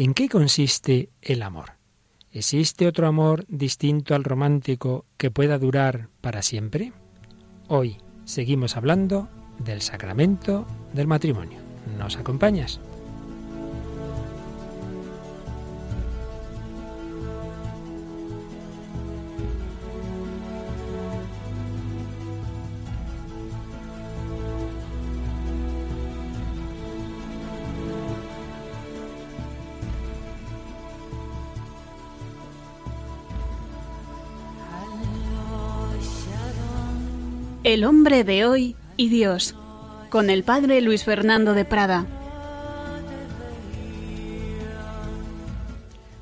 ¿En qué consiste el amor? ¿Existe otro amor distinto al romántico que pueda durar para siempre? Hoy seguimos hablando del sacramento del matrimonio. ¿Nos acompañas? El hombre de hoy y Dios, con el padre Luis Fernando de Prada.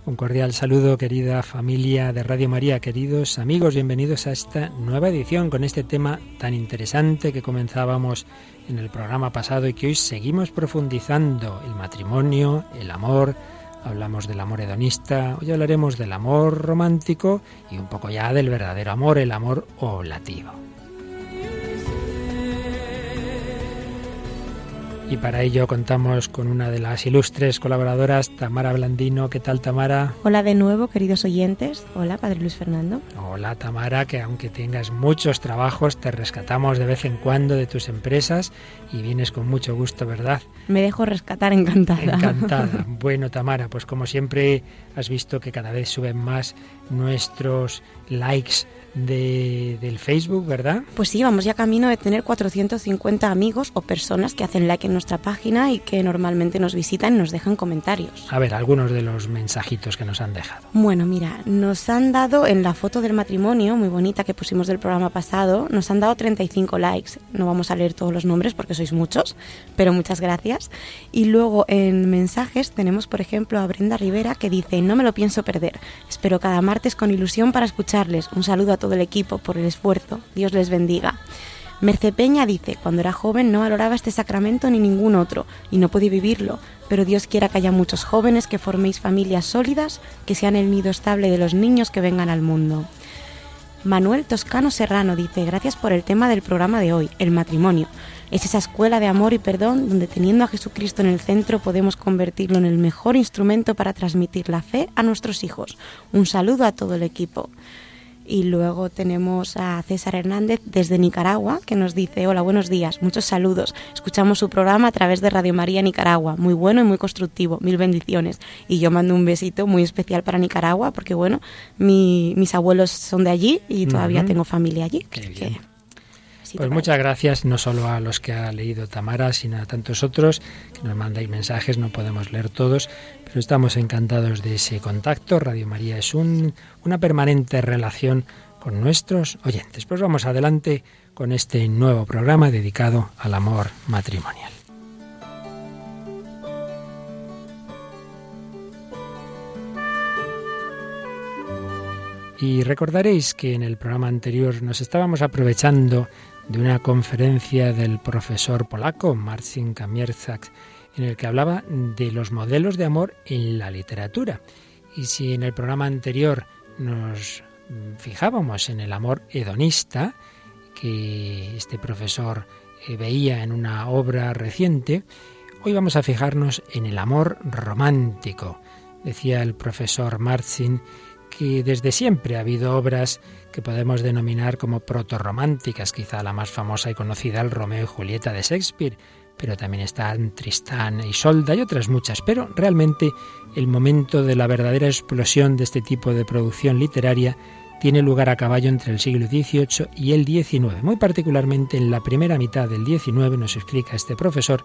Un cordial saludo, querida familia de Radio María, queridos amigos, bienvenidos a esta nueva edición con este tema tan interesante que comenzábamos en el programa pasado y que hoy seguimos profundizando, el matrimonio, el amor, hablamos del amor hedonista, hoy hablaremos del amor romántico y un poco ya del verdadero amor, el amor oblativo. Y para ello contamos con una de las ilustres colaboradoras, Tamara Blandino. ¿Qué tal, Tamara? Hola de nuevo, queridos oyentes. Hola, Padre Luis Fernando. Hola, Tamara, que aunque tengas muchos trabajos, te rescatamos de vez en cuando de tus empresas y vienes con mucho gusto, ¿verdad? Me dejo rescatar encantada. Encantada. Bueno, Tamara, pues como siempre has visto que cada vez suben más nuestros likes de, del Facebook, ¿verdad? Pues sí, vamos ya camino de tener 450 amigos o personas que hacen like en nuestra página y que normalmente nos visitan y nos dejan comentarios. A ver, algunos de los mensajitos que nos han dejado. Bueno, mira, nos han dado en la foto del matrimonio, muy bonita que pusimos del programa pasado, nos han dado 35 likes. No vamos a leer todos los nombres porque sois muchos, pero muchas gracias. Y luego en mensajes tenemos, por ejemplo, a Brenda Rivera que dice, no me lo pienso perder. Espero cada martes con ilusión para escucharles. Un saludo a todos del equipo por el esfuerzo. Dios les bendiga. Merce Peña dice, cuando era joven no valoraba este sacramento ni ningún otro y no podía vivirlo, pero Dios quiera que haya muchos jóvenes que forméis familias sólidas, que sean el nido estable de los niños que vengan al mundo. Manuel Toscano Serrano dice, gracias por el tema del programa de hoy, el matrimonio. Es esa escuela de amor y perdón donde teniendo a Jesucristo en el centro podemos convertirlo en el mejor instrumento para transmitir la fe a nuestros hijos. Un saludo a todo el equipo. Y luego tenemos a César Hernández desde Nicaragua, que nos dice, hola, buenos días, muchos saludos. Escuchamos su programa a través de Radio María Nicaragua, muy bueno y muy constructivo, mil bendiciones. Y yo mando un besito muy especial para Nicaragua, porque bueno, mis abuelos son de allí y todavía tengo familia allí. Pues muchas gracias no solo a los que ha leído Tamara, sino a tantos otros que nos mandáis mensajes, no podemos leer todos, estamos encantados de ese contacto. Radio María es un, una permanente relación con nuestros oyentes. Pues vamos adelante con este nuevo programa dedicado al amor matrimonial. Y recordaréis que en el programa anterior nos estábamos aprovechando de una conferencia del profesor polaco Marcin Kamierzak, en el que hablaba de los modelos de amor en la literatura. Y si en el programa anterior nos fijábamos en el amor hedonista, que este profesor eh, veía en una obra reciente, hoy vamos a fijarnos en el amor romántico. Decía el profesor Marcin que desde siempre ha habido obras que podemos denominar como proto-románticas, quizá la más famosa y conocida, el Romeo y Julieta de Shakespeare, pero también están Tristán y Solda y otras muchas, pero realmente el momento de la verdadera explosión de este tipo de producción literaria tiene lugar a caballo entre el siglo XVIII y el XIX. Muy particularmente en la primera mitad del XIX, nos explica este profesor,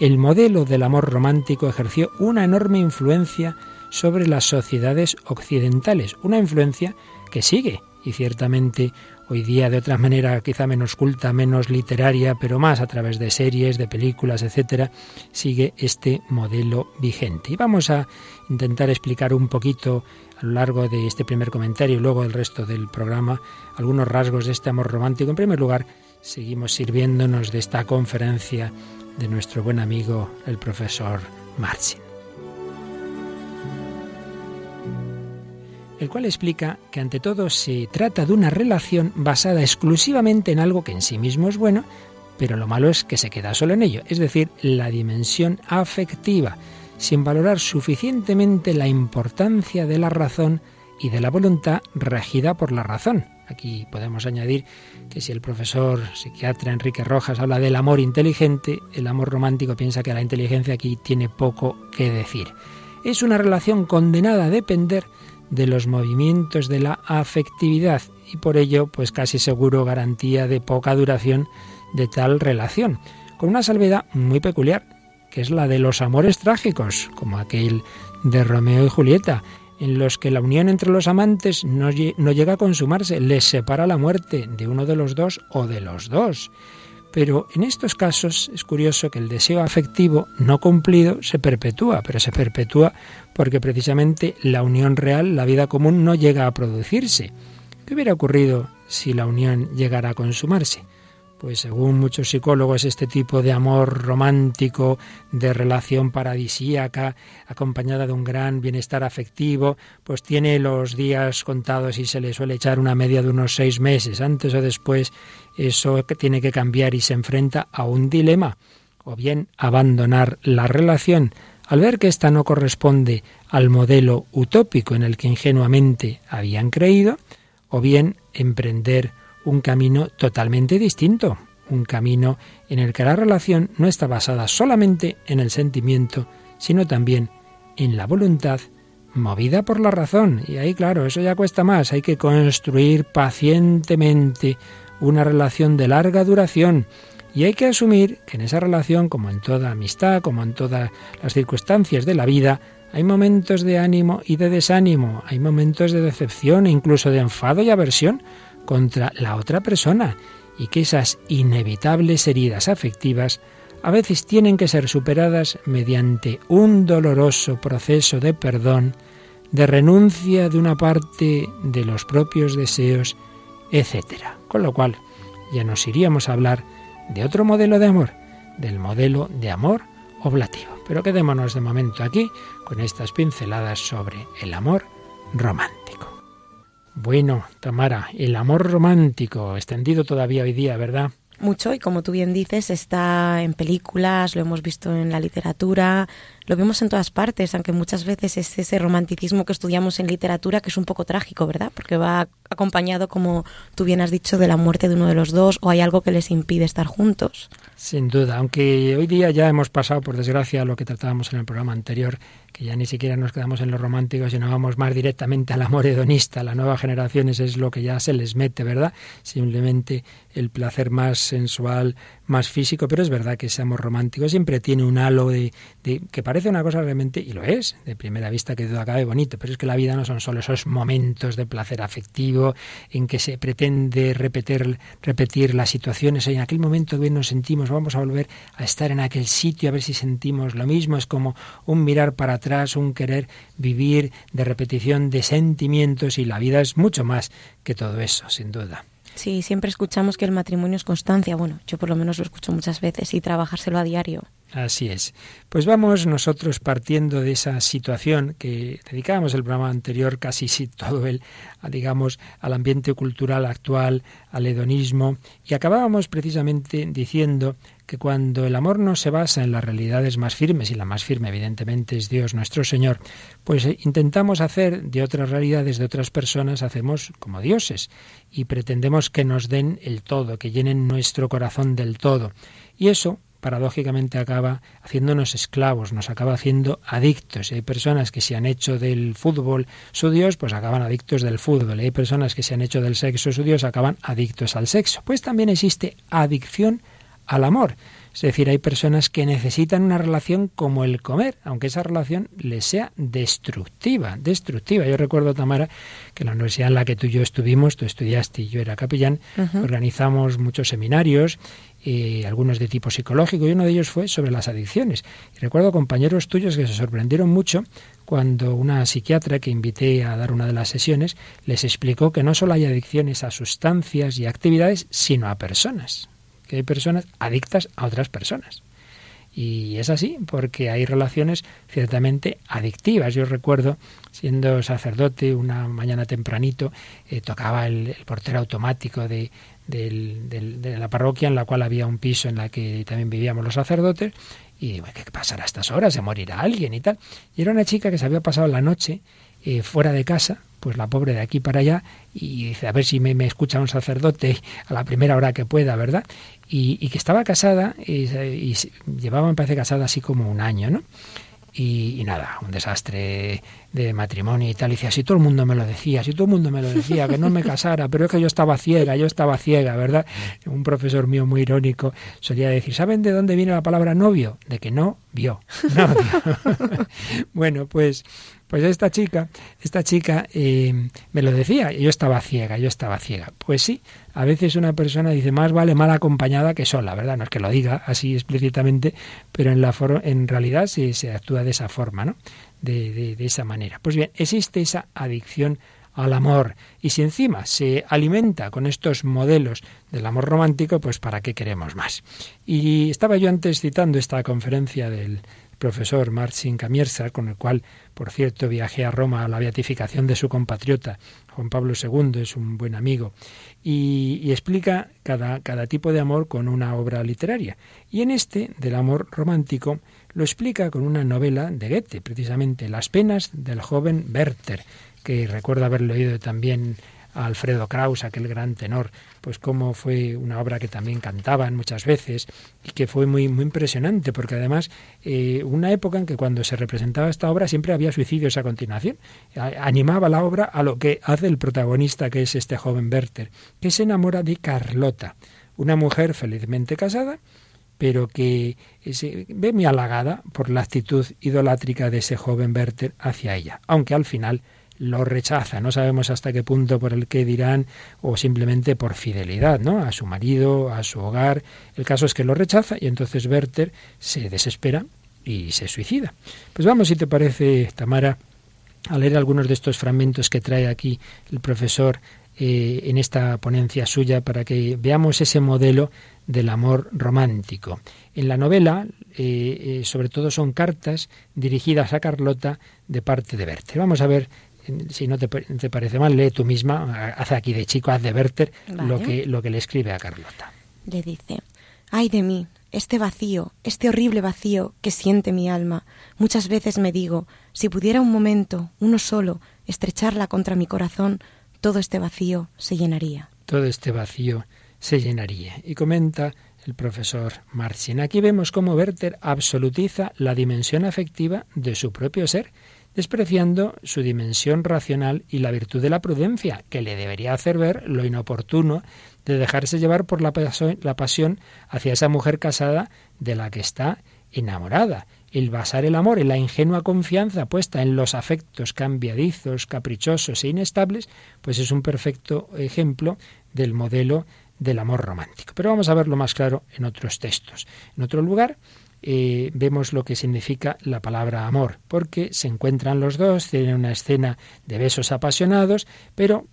el modelo del amor romántico ejerció una enorme influencia sobre las sociedades occidentales, una influencia que sigue y ciertamente hoy día de otra manera quizá menos culta, menos literaria, pero más a través de series, de películas, etcétera, sigue este modelo vigente. Y vamos a intentar explicar un poquito a lo largo de este primer comentario y luego el resto del programa algunos rasgos de este amor romántico. En primer lugar, seguimos sirviéndonos de esta conferencia de nuestro buen amigo el profesor Marcin. El cual explica que ante todo se trata de una relación basada exclusivamente en algo que en sí mismo es bueno, pero lo malo es que se queda solo en ello, es decir, la dimensión afectiva. sin valorar suficientemente la importancia de la razón y de la voluntad regida por la razón. Aquí podemos añadir que si el profesor psiquiatra Enrique Rojas habla del amor inteligente, el amor romántico piensa que la inteligencia aquí tiene poco que decir. Es una relación condenada a depender de los movimientos de la afectividad y por ello pues casi seguro garantía de poca duración de tal relación, con una salvedad muy peculiar, que es la de los amores trágicos, como aquel de Romeo y Julieta, en los que la unión entre los amantes no, no, llega a consumarse, les separa la muerte de uno de los dos o de los dos. Pero en estos casos es curioso que el deseo afectivo no cumplido se perpetúa, pero se perpetúa porque precisamente la unión real, la vida común, no llega a producirse. ¿Qué hubiera ocurrido si la unión llegara a consumarse? Pues según muchos psicólogos, este tipo de amor romántico, de relación paradisíaca, acompañada de un gran bienestar afectivo, pues tiene los días contados y se le suele echar una media de unos seis meses. Antes o después eso tiene que cambiar y se enfrenta a un dilema. O bien abandonar la relación al ver que ésta no corresponde al modelo utópico en el que ingenuamente habían creído, o bien emprender un camino totalmente distinto, un camino en el que la relación no está basada solamente en el sentimiento, sino también en la voluntad movida por la razón. Y ahí, claro, eso ya cuesta más. Hay que construir pacientemente una relación de larga duración. Y hay que asumir que en esa relación, como en toda amistad, como en todas las circunstancias de la vida, hay momentos de ánimo y de desánimo, hay momentos de decepción e incluso de enfado y aversión, contra la otra persona y que esas inevitables heridas afectivas a veces tienen que ser superadas mediante un doloroso proceso de perdón, de renuncia de una parte de los propios deseos, etc. Con lo cual ya nos iríamos a hablar de otro modelo de amor, del modelo de amor oblativo. Pero quedémonos de momento aquí con estas pinceladas sobre el amor romántico. Bueno, Tamara, el amor romántico, extendido todavía hoy día, ¿verdad? Mucho, y como tú bien dices, está en películas, lo hemos visto en la literatura, lo vemos en todas partes, aunque muchas veces es ese romanticismo que estudiamos en literatura que es un poco trágico, ¿verdad? Porque va acompañado, como tú bien has dicho, de la muerte de uno de los dos o hay algo que les impide estar juntos. Sin duda, aunque hoy día ya hemos pasado, por desgracia, lo que tratábamos en el programa anterior, que ya ni siquiera nos quedamos en lo romántico, sino vamos más directamente al amor hedonista. La nueva generaciones es lo que ya se les mete, ¿verdad? Simplemente el placer más sensual, más físico, pero es verdad que ese amor romántico siempre tiene un halo de, que parece una cosa realmente, y lo es, de primera vista que todo acabe bonito, pero es que la vida no son solo esos momentos de placer afectivo en que se pretende repetir, repetir las situaciones, en aquel momento que nos sentimos, vamos a volver a estar en aquel sitio a ver si sentimos lo mismo, es como un mirar para atrás, un querer vivir de repetición de sentimientos y la vida es mucho más que todo eso, sin duda. Sí, siempre escuchamos que el matrimonio es constancia. Bueno, yo por lo menos lo escucho muchas veces y trabajárselo a diario. Así es. Pues vamos nosotros partiendo de esa situación que dedicábamos el programa anterior casi sí, todo el, digamos, al ambiente cultural actual, al hedonismo, y acabábamos precisamente diciendo que cuando el amor no se basa en las realidades más firmes, y la más firme evidentemente es Dios nuestro Señor, pues eh, intentamos hacer de otras realidades, de otras personas, hacemos como dioses, y pretendemos que nos den el todo, que llenen nuestro corazón del todo. Y eso, paradójicamente acaba haciéndonos esclavos, nos acaba haciendo adictos. Hay personas que se han hecho del fútbol su Dios, pues acaban adictos del fútbol. Y hay personas que se han hecho del sexo su Dios, acaban adictos al sexo. Pues también existe adicción al amor. Es decir, hay personas que necesitan una relación como el comer, aunque esa relación les sea destructiva, destructiva. Yo recuerdo, Tamara, que en la universidad en la que tú y yo estuvimos, tú estudiaste y yo era capellán, organizamos muchos seminarios, eh, algunos de tipo psicológico, y uno de ellos fue sobre las adicciones. Y recuerdo compañeros tuyos que se sorprendieron mucho cuando una psiquiatra que invité a dar una de las sesiones les explicó que no solo hay adicciones a sustancias y actividades, sino a personas que hay personas adictas a otras personas. Y es así, porque hay relaciones ciertamente adictivas. Yo recuerdo, siendo sacerdote, una mañana tempranito, eh, tocaba el, portero automático de, de la parroquia, en la cual había un piso en la que también vivíamos los sacerdotes, y digo, ¿qué pasará a estas horas? ¿Se morirá alguien y tal? Y era una chica que se había pasado la noche eh, fuera de casa, pues la pobre de aquí para allá, y dice, a ver si me, escucha un sacerdote a la primera hora que pueda, ¿verdad? Y, que estaba casada y, llevaba, me parece, casada así como un año, ¿no? Y, nada, un desastre de matrimonio y tal. Y decía, si todo el mundo me lo decía, si todo el mundo me lo decía, que no me casara, pero es que yo estaba ciega, yo estaba ciega, ¿verdad? Un profesor mío muy irónico solía decir, ¿saben de dónde viene la palabra novio? De que no vio. No vio. bueno, pues pues esta chica, esta chica eh, me lo decía, yo estaba ciega, yo estaba ciega. Pues sí, a veces una persona dice más vale mal acompañada que sola, ¿verdad? No es que lo diga así explícitamente, pero en, la en realidad se, se actúa de esa forma, ¿no? De, de, de esa manera. Pues bien, existe esa adicción al amor. Y si encima se alimenta con estos modelos del amor romántico, pues ¿para qué queremos más? Y estaba yo antes citando esta conferencia del profesor Marcin Camierza, con el cual, por cierto, viajé a Roma a la beatificación de su compatriota, Juan Pablo II, es un buen amigo, y, explica cada, cada tipo de amor con una obra literaria. Y en este, del amor romántico, lo explica con una novela de Goethe, precisamente Las penas del joven Werther, que recuerdo haber leído también a Alfredo Kraus, aquel gran tenor, pues cómo fue una obra que también cantaban muchas veces y que fue muy, muy impresionante, porque además eh, una época en que cuando se representaba esta obra siempre había suicidios a continuación. animaba la obra a lo que hace el protagonista, que es este joven Werther, que se enamora de Carlota, una mujer felizmente casada, pero que se ve muy halagada por la actitud idolátrica de ese joven Werther hacia ella, aunque al final lo rechaza. No sabemos hasta qué punto por el que dirán o simplemente por fidelidad, ¿no? A su marido, a su hogar. El caso es que lo rechaza y entonces Werther se desespera y se suicida. Pues vamos, si te parece, Tamara, a leer algunos de estos fragmentos que trae aquí el profesor eh, en esta ponencia suya para que veamos ese modelo del amor romántico. En la novela, eh, eh, sobre todo, son cartas dirigidas a Carlota de parte de Werther. Vamos a ver si no te, parece mal, lee tú misma, haz aquí de chico, haz de Werther, lo, que, lo que le escribe a Carlota. Le dice, ay de mí, este vacío, este horrible vacío que siente mi alma. Muchas veces me digo, si pudiera un momento, uno solo, estrecharla contra mi corazón, todo este vacío se llenaría. Todo este vacío se llenaría. Y comenta el profesor Marcin. Aquí vemos cómo Werther absolutiza la dimensión afectiva de su propio ser despreciando su dimensión racional y la virtud de la prudencia, que le debería hacer ver lo inoportuno de dejarse llevar por la, pasión hacia esa mujer casada de la que está enamorada. El basar el amor en la ingenua confianza puesta en los afectos cambiadizos, caprichosos e inestables, pues es un perfecto ejemplo del modelo del amor romántico. Pero vamos a verlo más claro en otros textos. En otro lugar, eh, vemos lo que significa la palabra amor, porque se encuentran los dos, tienen una escena de besos apasionados, pero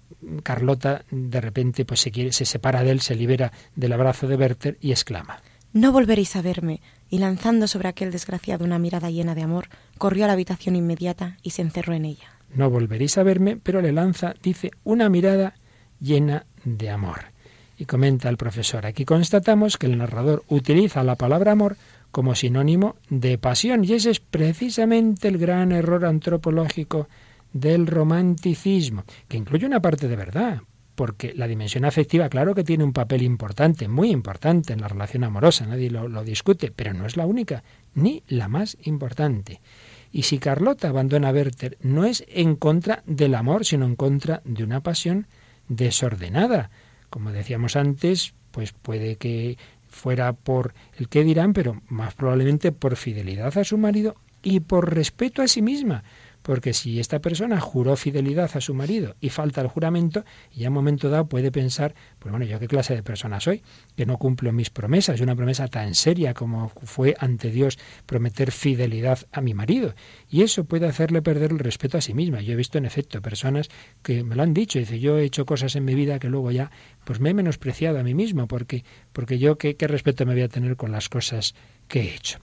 Carlota de repente pues se, quiere, se separa de él, se libera del abrazo de Werther y exclama No volveréis a verme. Y lanzando sobre aquel desgraciado una mirada llena de amor, corrió a la habitación inmediata y se encerró en ella. No volveréis a verme, pero le lanza, dice, una mirada llena de amor. Y comenta el profesor, aquí constatamos que el narrador utiliza la palabra amor como sinónimo de pasión. Y ese es precisamente el gran error antropológico del romanticismo, que incluye una parte de verdad, porque la dimensión afectiva, claro que tiene un papel importante, muy importante en la relación amorosa, nadie lo, discute, pero no es la única, ni la más importante. Y si Carlota abandona a Werther, no es en contra del amor, sino en contra de una pasión desordenada. Como decíamos antes, pues puede que fuera por el que dirán, pero más probablemente por fidelidad a su marido y por respeto a sí misma, porque si esta persona juró fidelidad a su marido y falta el juramento, ya en un momento dado puede pensar, pues bueno, ¿yo qué clase de persona soy? Que no cumplo mis promesas, una promesa tan seria como fue ante Dios prometer fidelidad a mi marido. Y eso puede hacerle perder el respeto a sí misma. Yo he visto en efecto personas que me lo han dicho, dice, yo he hecho cosas en mi vida que luego ya pues me he menospreciado a mí mismo, porque, porque yo qué, qué respeto me voy a tener con las cosas que he hecho.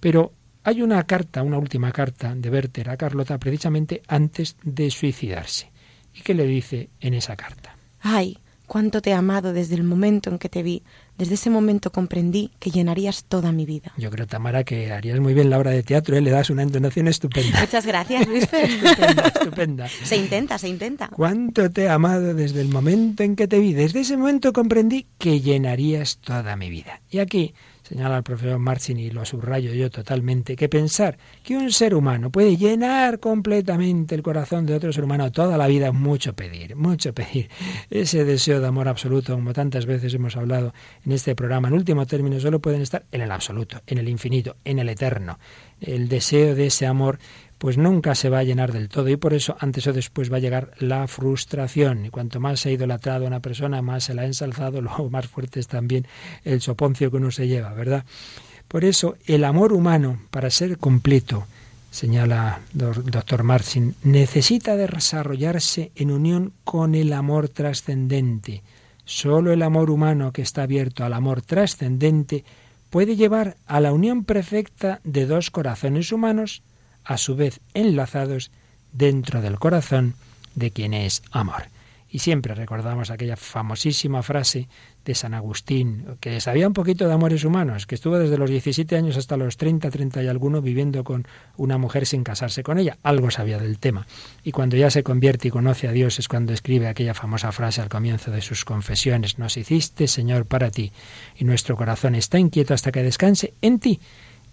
Pero hay una carta, una última carta de Werther a Carlota precisamente antes de suicidarse. ¿Y qué le dice en esa carta? Ay, cuánto te he amado desde el momento en que te vi, Desde ese momento comprendí que llenarías toda mi vida. Yo creo, Tamara, que harías muy bien la obra de teatro, ¿eh? le das una entonación estupenda. Muchas gracias, Luis. estupenda, estupenda. Se intenta, se intenta. ¿Cuánto te he amado desde el momento en que te vi? Desde ese momento comprendí que llenarías toda mi vida. Y aquí señala el profesor Marcin y lo subrayo yo totalmente, que pensar que un ser humano puede llenar completamente el corazón de otro ser humano toda la vida es mucho pedir, mucho pedir. Ese deseo de amor absoluto, como tantas veces hemos hablado en este programa, en último término, solo pueden estar en el absoluto, en el infinito, en el eterno. El deseo de ese amor pues nunca se va a llenar del todo y por eso antes o después va a llegar la frustración y cuanto más se ha idolatrado a una persona, más se la ha ensalzado, luego más fuerte es también el soponcio que uno se lleva, ¿verdad? Por eso el amor humano, para ser completo, señala doctor Marcin, necesita desarrollarse en unión con el amor trascendente. Solo el amor humano que está abierto al amor trascendente puede llevar a la unión perfecta de dos corazones humanos a su vez enlazados dentro del corazón de quien es amor. Y siempre recordamos aquella famosísima frase de San Agustín, que sabía un poquito de amores humanos, que estuvo desde los 17 años hasta los 30, 30 y alguno viviendo con una mujer sin casarse con ella. Algo sabía del tema. Y cuando ya se convierte y conoce a Dios es cuando escribe aquella famosa frase al comienzo de sus confesiones, nos hiciste, Señor, para ti, y nuestro corazón está inquieto hasta que descanse en ti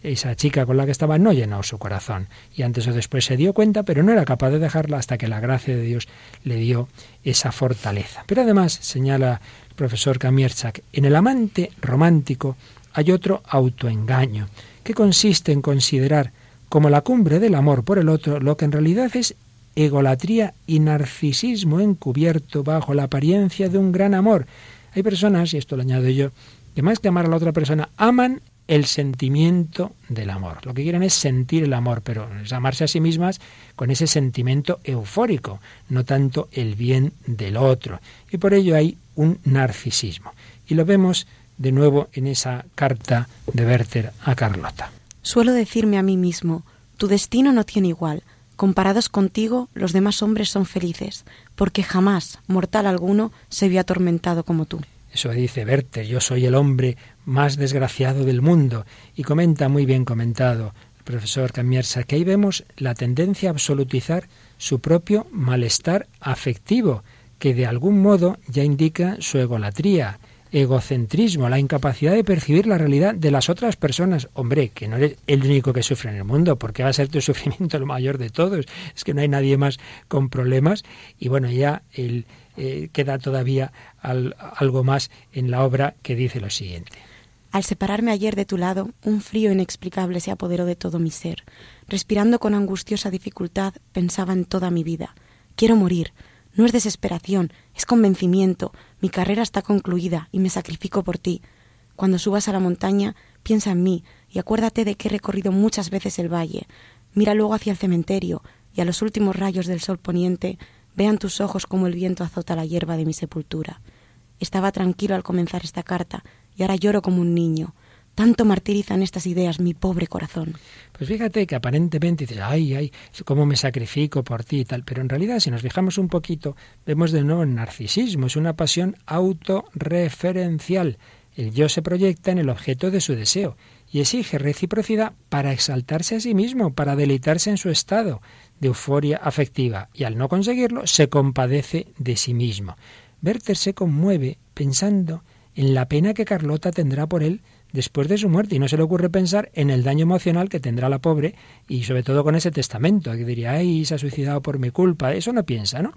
esa chica con la que estaba no llenó su corazón. Y antes o después se dio cuenta, pero no era capaz de dejarla hasta que la gracia de Dios le dio esa fortaleza. Pero además, señala el profesor Kamierczak, en el amante romántico hay otro autoengaño, que consiste en considerar como la cumbre del amor por el otro lo que en realidad es egolatría y narcisismo encubierto bajo la apariencia de un gran amor. Hay personas, y esto lo añado yo, que más que amar a la otra persona, aman el sentimiento del amor. Lo que quieren es sentir el amor, pero es amarse a sí mismas con ese sentimiento eufórico, no tanto el bien del otro. Y por ello hay un narcisismo. Y lo vemos de nuevo en esa carta de Werther a Carlota. Suelo decirme a mí mismo, tu destino no tiene igual. Comparados contigo, los demás hombres son felices, porque jamás mortal alguno se vio atormentado como tú. Eso dice Werther, yo soy el hombre más desgraciado del mundo. Y comenta muy bien comentado el profesor Camiersa que ahí vemos la tendencia a absolutizar su propio malestar afectivo, que de algún modo ya indica su egolatría, egocentrismo, la incapacidad de percibir la realidad de las otras personas. Hombre, que no eres el único que sufre en el mundo, porque va a ser tu sufrimiento el mayor de todos. Es que no hay nadie más con problemas. Y bueno, ya eh, queda todavía algo más en la obra que dice lo siguiente. Al separarme ayer de tu lado, un frío inexplicable se apoderó de todo mi ser. Respirando con angustiosa dificultad, pensaba en toda mi vida. Quiero morir. No es desesperación, es convencimiento. Mi carrera está concluida y me sacrifico por ti. Cuando subas a la montaña, piensa en mí y acuérdate de que he recorrido muchas veces el valle. Mira luego hacia el cementerio y a los últimos rayos del sol poniente vean tus ojos como el viento azota la hierba de mi sepultura. Estaba tranquilo al comenzar esta carta y ahora lloro como un niño. Tanto martirizan estas ideas mi pobre corazón. Pues fíjate que aparentemente dices, ay, ay, cómo me sacrifico por ti y tal, pero en realidad si nos fijamos un poquito, vemos de nuevo el narcisismo, es una pasión autorreferencial. El yo se proyecta en el objeto de su deseo y exige reciprocidad para exaltarse a sí mismo, para deleitarse en su estado de euforia afectiva, y al no conseguirlo se compadece de sí mismo. Werther se conmueve pensando en la pena que Carlota tendrá por él después de su muerte y no se le ocurre pensar en el daño emocional que tendrá la pobre y sobre todo con ese testamento que diría, ay, se ha suicidado por mi culpa, eso no piensa, ¿no?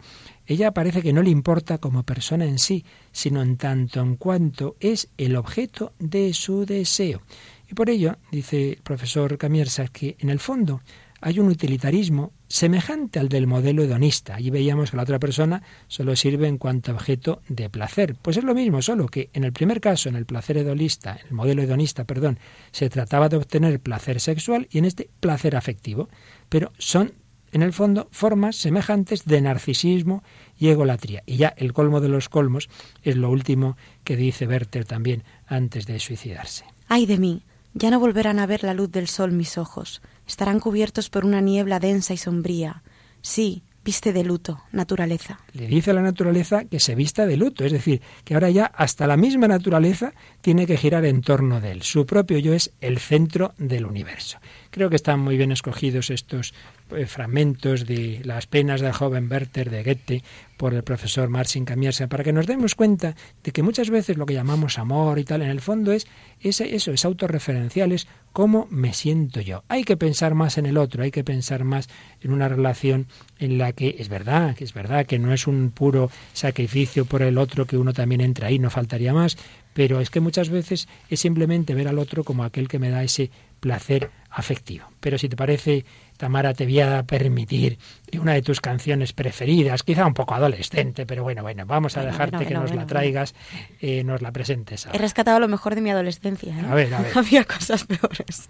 Ella parece que no le importa como persona en sí, sino en tanto en cuanto es el objeto de su deseo. Y por ello, dice el profesor Camiersa, que en el fondo hay un utilitarismo semejante al del modelo hedonista. Allí veíamos que la otra persona solo sirve en cuanto objeto de placer. Pues es lo mismo, solo que en el primer caso, en el placer hedonista, el modelo hedonista, perdón, se trataba de obtener placer sexual y en este placer afectivo. Pero son, en el fondo, formas semejantes de narcisismo y egolatría. Y ya el colmo de los colmos es lo último que dice Werther también antes de suicidarse. Ay de mí, ya no volverán a ver la luz del sol mis ojos estarán cubiertos por una niebla densa y sombría. Sí, viste de luto, naturaleza. Le dice a la naturaleza que se vista de luto, es decir, que ahora ya hasta la misma naturaleza tiene que girar en torno de él. Su propio yo es el centro del universo. Creo que están muy bien escogidos estos eh, fragmentos de las penas del joven Werther de Goethe por el profesor Marcin Camiersa, para que nos demos cuenta de que muchas veces lo que llamamos amor y tal, en el fondo es ese, eso, es autorreferencial, es cómo me siento yo. Hay que pensar más en el otro, hay que pensar más en una relación en la que es verdad, que es verdad que no es un puro sacrificio por el otro que uno también entra ahí, no faltaría más, pero es que muchas veces es simplemente ver al otro como aquel que me da ese placer afectivo. Pero si te parece, Tamara, te voy a permitir una de tus canciones preferidas, quizá un poco adolescente, pero bueno, bueno, vamos a dejarte que nos la traigas, eh, nos la presentes. He rescatado lo mejor de mi adolescencia. ¿eh? A ver, a ver. Había cosas peores.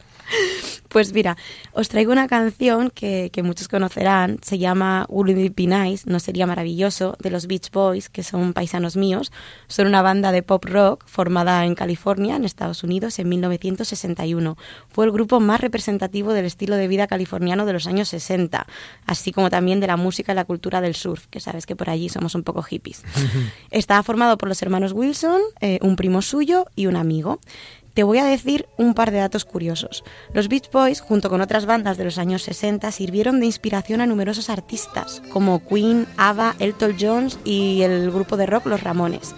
Pues mira, os traigo una canción que, muchos conocerán, se llama Wouldn't It Be Nice, no sería maravilloso, de los Beach Boys, que son paisanos míos. Son una banda de pop rock formada en California, en Estados Unidos, en 1961. Fue el grupo más representativo del estilo de vida californiano de los años 60, así como también de la música y la cultura del surf, que sabes que por allí somos un poco hippies. Estaba formado por los hermanos Wilson, eh, un primo suyo y un amigo. Te voy a decir un par de datos curiosos. Los Beach Boys, junto con otras bandas de los años 60, sirvieron de inspiración a numerosos artistas, como Queen, ABBA, Elton John y el grupo de rock Los Ramones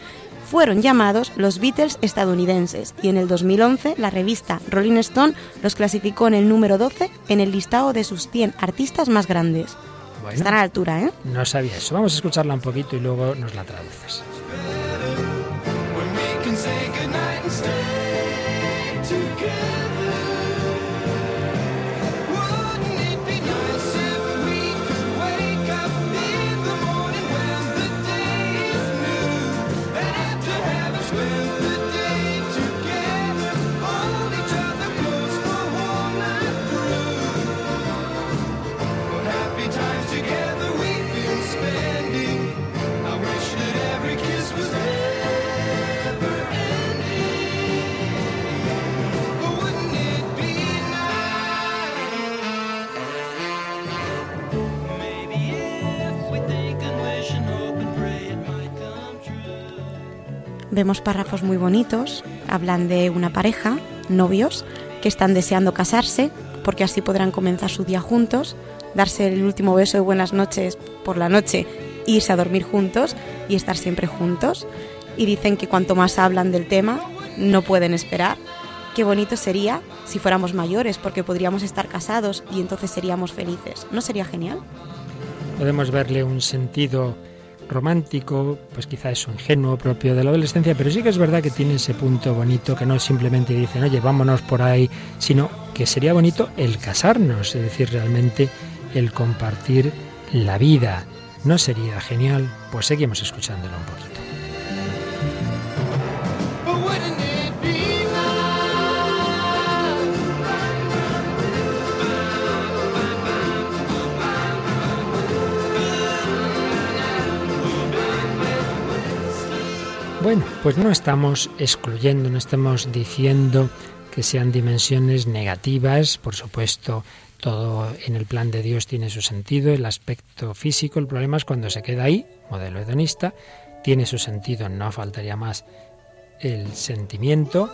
fueron llamados los Beatles estadounidenses y en el 2011 la revista Rolling Stone los clasificó en el número 12 en el listado de sus 100 artistas más grandes. Están a la altura, ¿eh? No sabía eso. Vamos a escucharla un poquito y luego nos la traduces. Vemos párrafos muy bonitos, hablan de una pareja, novios, que están deseando casarse porque así podrán comenzar su día juntos, darse el último beso de buenas noches por la noche, irse a dormir juntos y estar siempre juntos. Y dicen que cuanto más hablan del tema, no pueden esperar. Qué bonito sería si fuéramos mayores porque podríamos estar casados y entonces seríamos felices. ¿No sería genial? Podemos verle un sentido romántico, pues quizá es ingenuo propio de la adolescencia, pero sí que es verdad que tiene ese punto bonito que no simplemente dicen, oye, vámonos por ahí, sino que sería bonito el casarnos, es decir, realmente el compartir la vida. ¿No sería genial? Pues seguimos escuchándolo un poquito. Bueno, pues no estamos excluyendo, no estamos diciendo que sean dimensiones negativas, por supuesto, todo en el plan de Dios tiene su sentido, el aspecto físico, el problema es cuando se queda ahí, modelo hedonista, tiene su sentido, no faltaría más el sentimiento,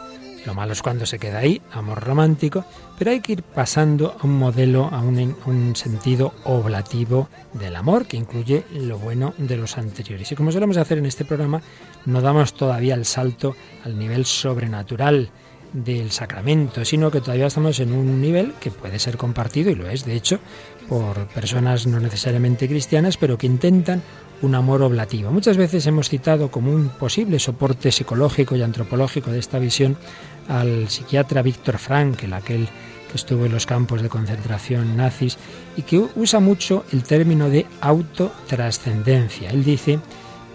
lo malo es cuando se queda ahí, amor romántico, pero hay que ir pasando a un modelo, a un, sentido oblativo del amor, que incluye lo bueno de los anteriores. Y como solemos hacer en este programa, no damos todavía el salto al nivel sobrenatural del sacramento, sino que todavía estamos en un nivel que puede ser compartido, y lo es, de hecho, por personas no necesariamente cristianas, pero que intentan un amor oblativo. Muchas veces hemos citado como un posible soporte psicológico y antropológico de esta visión al psiquiatra Víctor Frankl, aquel que estuvo en los campos de concentración nazis y que usa mucho el término de autotrascendencia. Él dice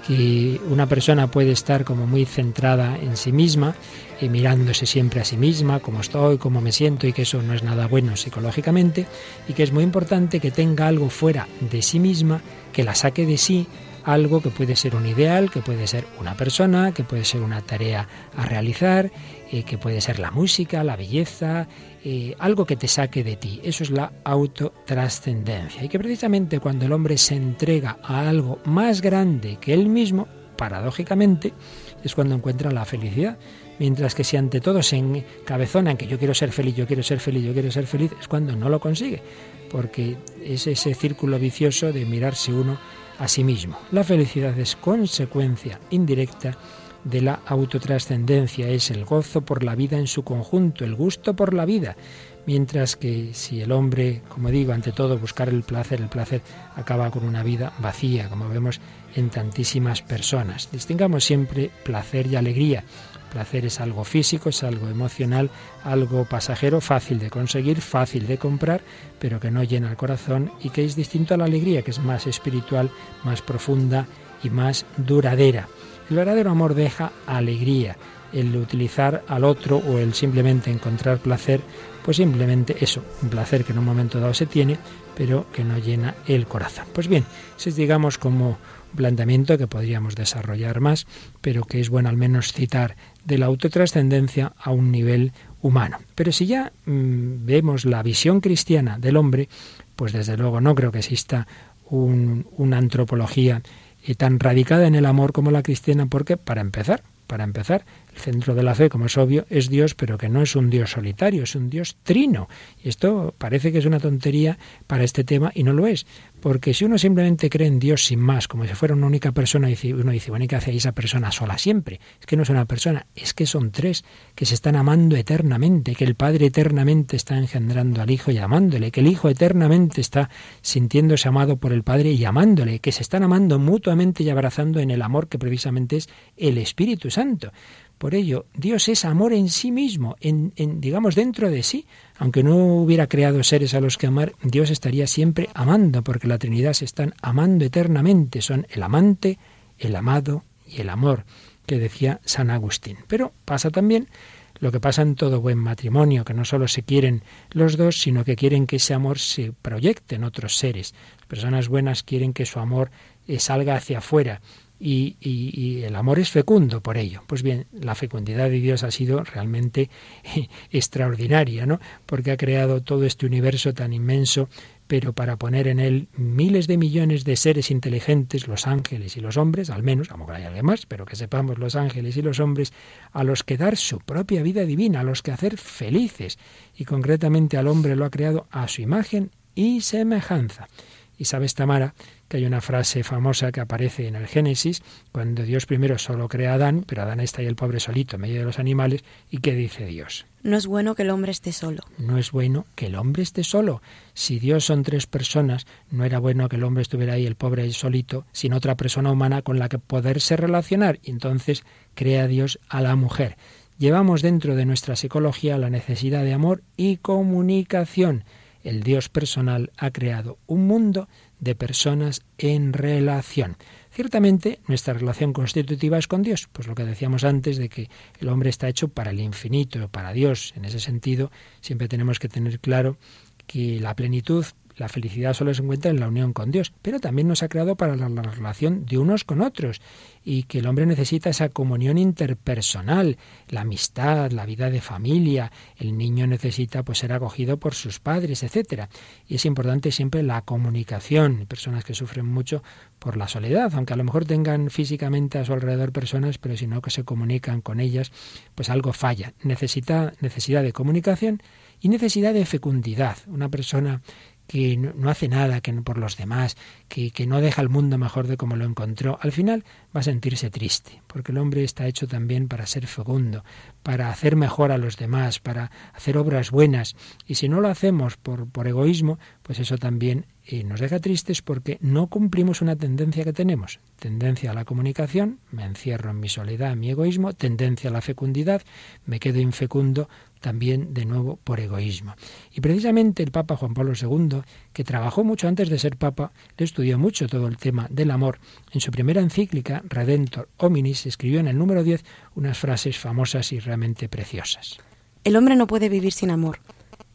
que una persona puede estar como muy centrada en sí misma, y mirándose siempre a sí misma, cómo estoy, cómo me siento, y que eso no es nada bueno psicológicamente, y que es muy importante que tenga algo fuera de sí misma, que la saque de sí algo que puede ser un ideal, que puede ser una persona, que puede ser una tarea a realizar, eh, que puede ser la música, la belleza, eh, algo que te saque de ti. Eso es la autotrascendencia. Y que precisamente cuando el hombre se entrega a algo más grande que él mismo, paradójicamente, es cuando encuentra la felicidad. Mientras que si ante todo se encabezona en que yo quiero ser feliz, yo quiero ser feliz, yo quiero ser feliz, es cuando no lo consigue. Porque es ese círculo vicioso de mirarse uno a sí mismo. La felicidad es consecuencia indirecta de la autotrascendencia, es el gozo por la vida en su conjunto, el gusto por la vida. Mientras que si el hombre, como digo, ante todo buscar el placer, el placer acaba con una vida vacía, como vemos en tantísimas personas. Distingamos siempre placer y alegría. Placer es algo físico, es algo emocional, algo pasajero, fácil de conseguir, fácil de comprar, pero que no llena el corazón y que es distinto a la alegría, que es más espiritual, más profunda y más duradera. El verdadero amor deja alegría. El utilizar al otro o el simplemente encontrar placer, pues simplemente eso, un placer que en un momento dado se tiene, pero que no llena el corazón. Pues bien, ese es digamos como un planteamiento que podríamos desarrollar más, pero que es bueno al menos citar de la autotrascendencia a un nivel humano. Pero si ya mm, vemos la visión cristiana del hombre, pues desde luego no creo que exista una antropología y tan radicada en el amor como la cristiana, porque, para empezar, para empezar, el centro de la fe, como es obvio, es Dios, pero que no es un Dios solitario, es un Dios trino. Y esto parece que es una tontería para este tema y no lo es. Porque si uno simplemente cree en Dios sin más, como si fuera una única persona, uno dice, bueno, ¿y qué hace esa persona sola siempre? Es que no es una persona, es que son tres que se están amando eternamente, que el Padre eternamente está engendrando al Hijo y amándole, que el Hijo eternamente está sintiéndose amado por el Padre y amándole, que se están amando mutuamente y abrazando en el amor que precisamente es el Espíritu Santo. Por ello, Dios es amor en sí mismo, en, digamos dentro de sí. Aunque no hubiera creado seres a los que amar, Dios estaría siempre amando, porque la Trinidad se están amando eternamente. Son el amante, el amado y el amor, que decía San Agustín. Pero pasa también lo que pasa en todo buen matrimonio, que no solo se quieren los dos, sino que quieren que ese amor se proyecte en otros seres. personas buenas quieren que su amor eh, salga hacia afuera y, el amor es fecundo por ello. Pues bien, la fecundidad de Dios ha sido realmente extraordinaria, ¿no? Porque ha creado todo este universo tan inmenso, pero para poner en él miles de millones de seres inteligentes, los ángeles y los hombres, al menos, a lo mejor hay alguien más, pero que sepamos los ángeles y los hombres, a los que dar su propia vida divina, a los que hacer felices. Y concretamente al hombre lo ha creado a su imagen y semejanza. Y sabes, Tamara, que hay una frase famosa que aparece en el Génesis, cuando Dios primero solo crea a Adán, pero Adán está ahí el pobre solito en medio de los animales, y ¿qué dice Dios? No es bueno que el hombre esté solo. No es bueno que el hombre esté solo. Si Dios son tres personas, no era bueno que el hombre estuviera ahí, el pobre solito, sin otra persona humana con la que poderse relacionar. Y entonces crea Dios a la mujer. Llevamos dentro de nuestra psicología la necesidad de amor y comunicación. El Dios personal ha creado un mundo de personas en relación. Ciertamente, nuestra relación constitutiva es con Dios, pues lo que decíamos antes de que el hombre está hecho para el infinito, para Dios. En ese sentido, siempre tenemos que tener claro que la plenitud la felicidad solo se encuentra en la unión con Dios, pero también nos ha creado para la, relación de unos con otros y que el hombre necesita esa comunión interpersonal, la amistad, la vida de familia, el niño necesita pues ser acogido por sus padres, etcétera. Y es importante siempre la comunicación, personas que sufren mucho por la soledad, aunque a lo mejor tengan físicamente a su alrededor personas, pero si no que se comunican con ellas, pues algo falla. Necesita necesidad de comunicación y necesidad de fecundidad. Una persona que no, hace nada que por los demás, que, que, no deja el mundo mejor de como lo encontró, al final va a sentirse triste, porque el hombre está hecho también para ser fecundo, para hacer mejor a los demás, para hacer obras buenas, y si no lo hacemos por, por egoísmo, pues eso también eh, nos deja tristes porque no cumplimos una tendencia que tenemos, tendencia a la comunicación, me encierro en mi soledad, en mi egoísmo, tendencia a la fecundidad, me quedo infecundo, también de nuevo por egoísmo. Y precisamente el Papa Juan Pablo II, que trabajó mucho antes de ser Papa, le estudió mucho todo el tema del amor. En su primera encíclica, Redentor Hominis, escribió en el número 10 unas frases famosas y realmente preciosas. El hombre no puede vivir sin amor.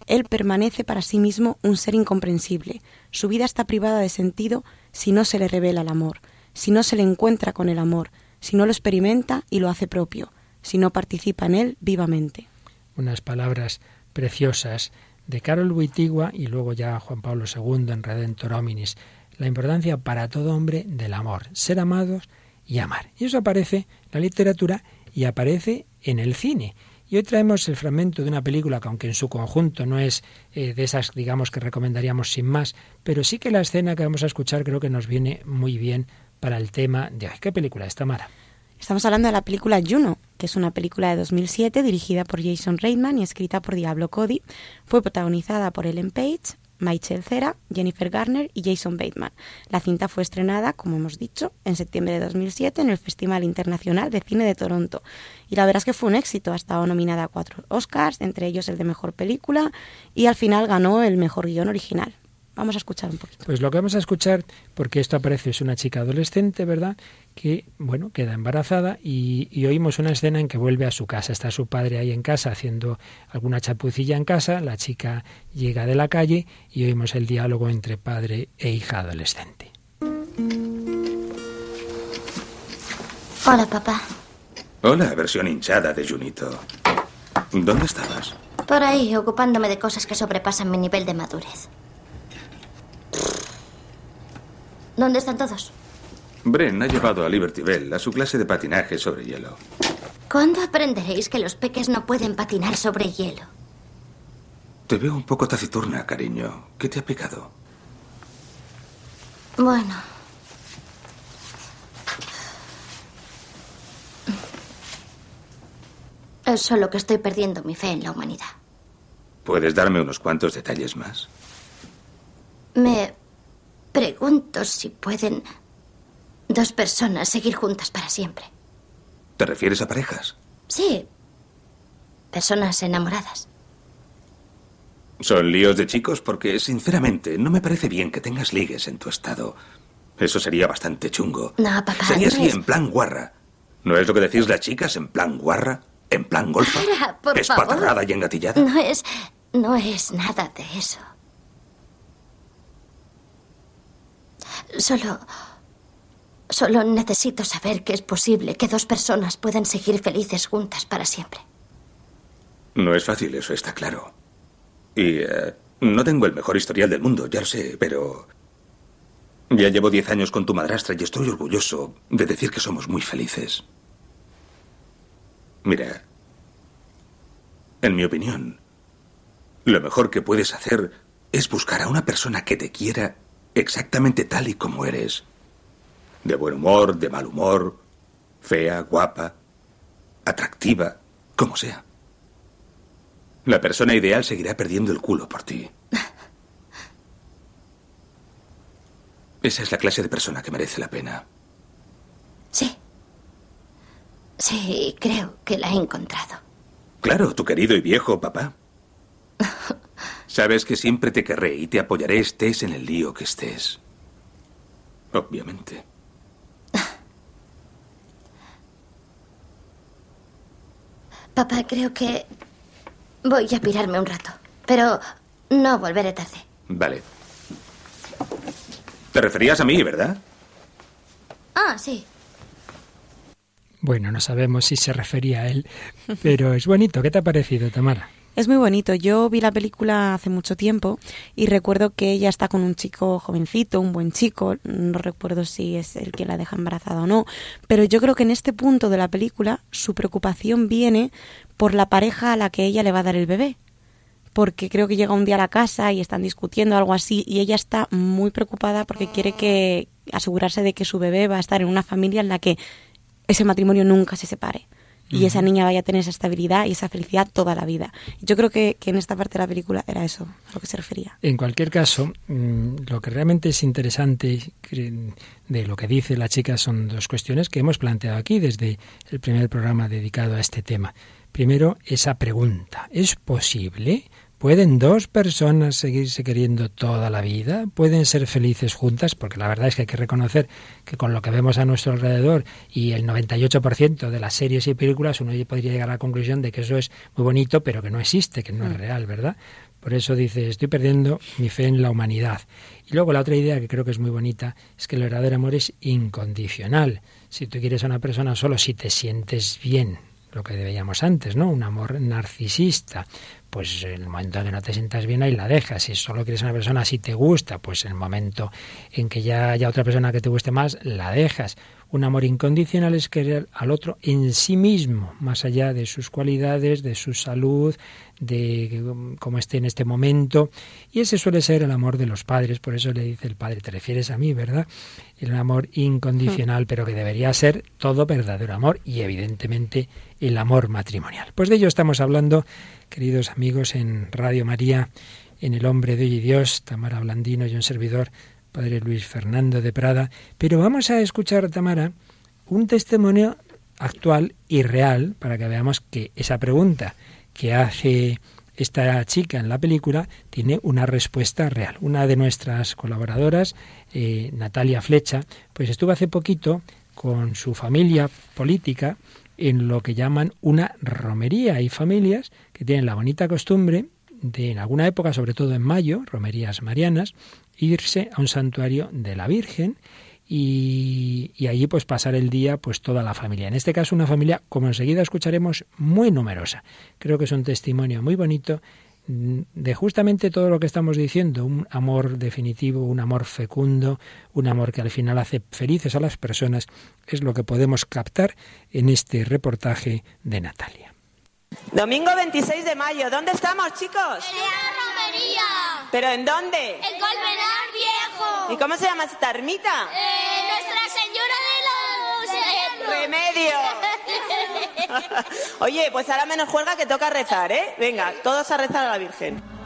Él permanece para sí mismo un ser incomprensible. Su vida está privada de sentido si no se le revela el amor si no se le encuentra con el amor, si no lo experimenta y lo hace propio, si no participa en él vivamente. Unas palabras preciosas de Carol Wittigua y luego ya Juan Pablo II en Redentor Hominis. La importancia para todo hombre del amor, ser amados y amar. Y eso aparece en la literatura y aparece en el cine. Y hoy traemos el fragmento de una película que aunque en su conjunto no es eh, de esas, digamos, que recomendaríamos sin más, pero sí que la escena que vamos a escuchar creo que nos viene muy bien para el tema de hoy. ¿Qué película es, Tamara? Estamos hablando de la película Juno, que es una película de 2007 dirigida por Jason Reitman y escrita por Diablo Cody. Fue protagonizada por Ellen Page, Michael Cera, Jennifer Garner y Jason Bateman. La cinta fue estrenada, como hemos dicho, en septiembre de 2007 en el Festival Internacional de Cine de Toronto. Y la verdad es que fue un éxito. Ha estado nominada a cuatro Oscars, entre ellos el de Mejor Película, y al final ganó el Mejor Guión Original. Vamos a escuchar un poquito. Pues lo que vamos a escuchar, porque esto aparece, es una chica adolescente, ¿verdad? Que, bueno, queda embarazada y, oímos una escena en que vuelve a su casa. Está su padre ahí en casa haciendo alguna chapucilla en casa. La chica llega de la calle y oímos el diálogo entre padre e hija adolescente. Hola, papá. Hola, versión hinchada de Junito. ¿Dónde estabas? Por ahí, ocupándome de cosas que sobrepasan mi nivel de madurez. ¿Dónde están todos? Bren ha llevado a Liberty Bell a su clase de patinaje sobre hielo. ¿Cuándo aprenderéis que los peques no pueden patinar sobre hielo? Te veo un poco taciturna, cariño. ¿Qué te ha picado? Bueno. Es solo que estoy perdiendo mi fe en la humanidad. ¿Puedes darme unos cuantos detalles más? Me Pregunto si pueden dos personas seguir juntas para siempre. ¿Te refieres a parejas? Sí. Personas enamoradas. ¿Son líos de chicos? Porque, sinceramente, no me parece bien que tengas ligues en tu estado. Eso sería bastante chungo. No, papá. Sería así, en plan guarra. ¿No es lo que decís las chicas, en plan guarra? ¿En plan golfa? Para, ¿Espatarrada y engatillada? No es... No es nada de eso. Solo... Solo necesito saber que es posible que dos personas puedan seguir felices juntas para siempre. No es fácil, eso está claro. Y eh, no tengo el mejor historial del mundo, ya lo sé, pero... Ya llevo diez años con tu madrastra y estoy orgulloso de decir que somos muy felices. Mira, en mi opinión, lo mejor que puedes hacer es buscar a una persona que te quiera exactamente tal y como eres. De buen humor, de mal humor, fea, guapa, atractiva, como sea. La persona ideal seguirá perdiendo el culo por ti. Esa es la clase de persona que merece la pena. Sí. Sí, creo que la he encontrado. Claro, tu querido y viejo papá. Sabes que siempre te querré y te apoyaré estés en el lío que estés. Obviamente. Papá, creo que voy a pirarme un rato. Pero no volveré tarde. Vale. Te referías a mí, ¿verdad? Ah, sí. Bueno, no sabemos si se refería a él, pero es bonito. ¿Qué te ha parecido, Tamara? Es muy bonito. Yo vi la película hace mucho tiempo y recuerdo que ella está con un chico jovencito, un buen chico. No recuerdo si es el que la deja embarazada o no. Pero yo creo que en este punto de la película su preocupación viene por la pareja a la que ella le va a dar el bebé. Porque creo que llega un día a la casa y están discutiendo algo así y ella está muy preocupada porque quiere que asegurarse de que su bebé va a estar en una familia en la que ese matrimonio nunca se separe y esa niña vaya a tener esa estabilidad y esa felicidad toda la vida. Yo creo que, en esta parte de la película era eso a lo que se refería. En cualquier caso, mm, lo que realmente es interesante de lo que dice la chica son dos cuestiones que hemos planteado aquí desde el primer programa dedicado a este tema. Primero, esa pregunta, ¿es posible ¿Pueden dos personas seguirse queriendo toda la vida? ¿Pueden ser felices juntas? Porque la verdad es que hay que reconocer que con lo que vemos a nuestro alrededor y el 98% de las series y películas uno podría llegar a la conclusión de que eso es muy bonito, pero que no existe, que no es mm. real, ¿verdad? Por eso dice, estoy perdiendo mi fe en la humanidad. Y luego la otra idea que creo que es muy bonita es que el verdadero amor es incondicional. Si tú quieres a una persona solo si te sientes bien, lo que veíamos antes, ¿no? Un amor narcisista. Pues en el momento en que no te sientas bien ahí la dejas. Si solo quieres a una persona si te gusta, pues en el momento en que ya haya otra persona que te guste más, la dejas. Un amor incondicional es querer al otro en sí mismo, más allá de sus cualidades, de su salud, de cómo esté en este momento. Y ese suele ser el amor de los padres, por eso le dice el padre, te refieres a mí, ¿verdad? El amor incondicional, pero que debería ser todo verdadero amor y evidentemente el amor matrimonial. Pues de ello estamos hablando, queridos amigos, en Radio María, en El Hombre de Hoy Dios, Tamara Blandino y un servidor padre Luis Fernando de Prada, pero vamos a escuchar, Tamara, un testimonio actual y real para que veamos que esa pregunta que hace esta chica en la película tiene una respuesta real. Una de nuestras colaboradoras, eh, Natalia Flecha, pues estuvo hace poquito con su familia política en lo que llaman una romería. Hay familias que tienen la bonita costumbre de en alguna época, sobre todo en mayo, romerías marianas, irse a un santuario de la Virgen y, y, allí pues pasar el día pues toda la familia. En este caso una familia, como enseguida escucharemos, muy numerosa. Creo que es un testimonio muy bonito de justamente todo lo que estamos diciendo, un amor definitivo, un amor fecundo, un amor que al final hace felices a las personas, es lo que podemos captar en este reportaje de Natalia. Domingo 26 de mayo, ¿dónde estamos chicos? ¿Pero en dónde? En Colmenar Viejo. ¿Y cómo se llama esta ermita? Eh, Nuestra Señora de los... ¡Remedio! Oye, pues ahora menos juega que toca rezar, ¿eh? Venga, todos a rezar a la Virgen.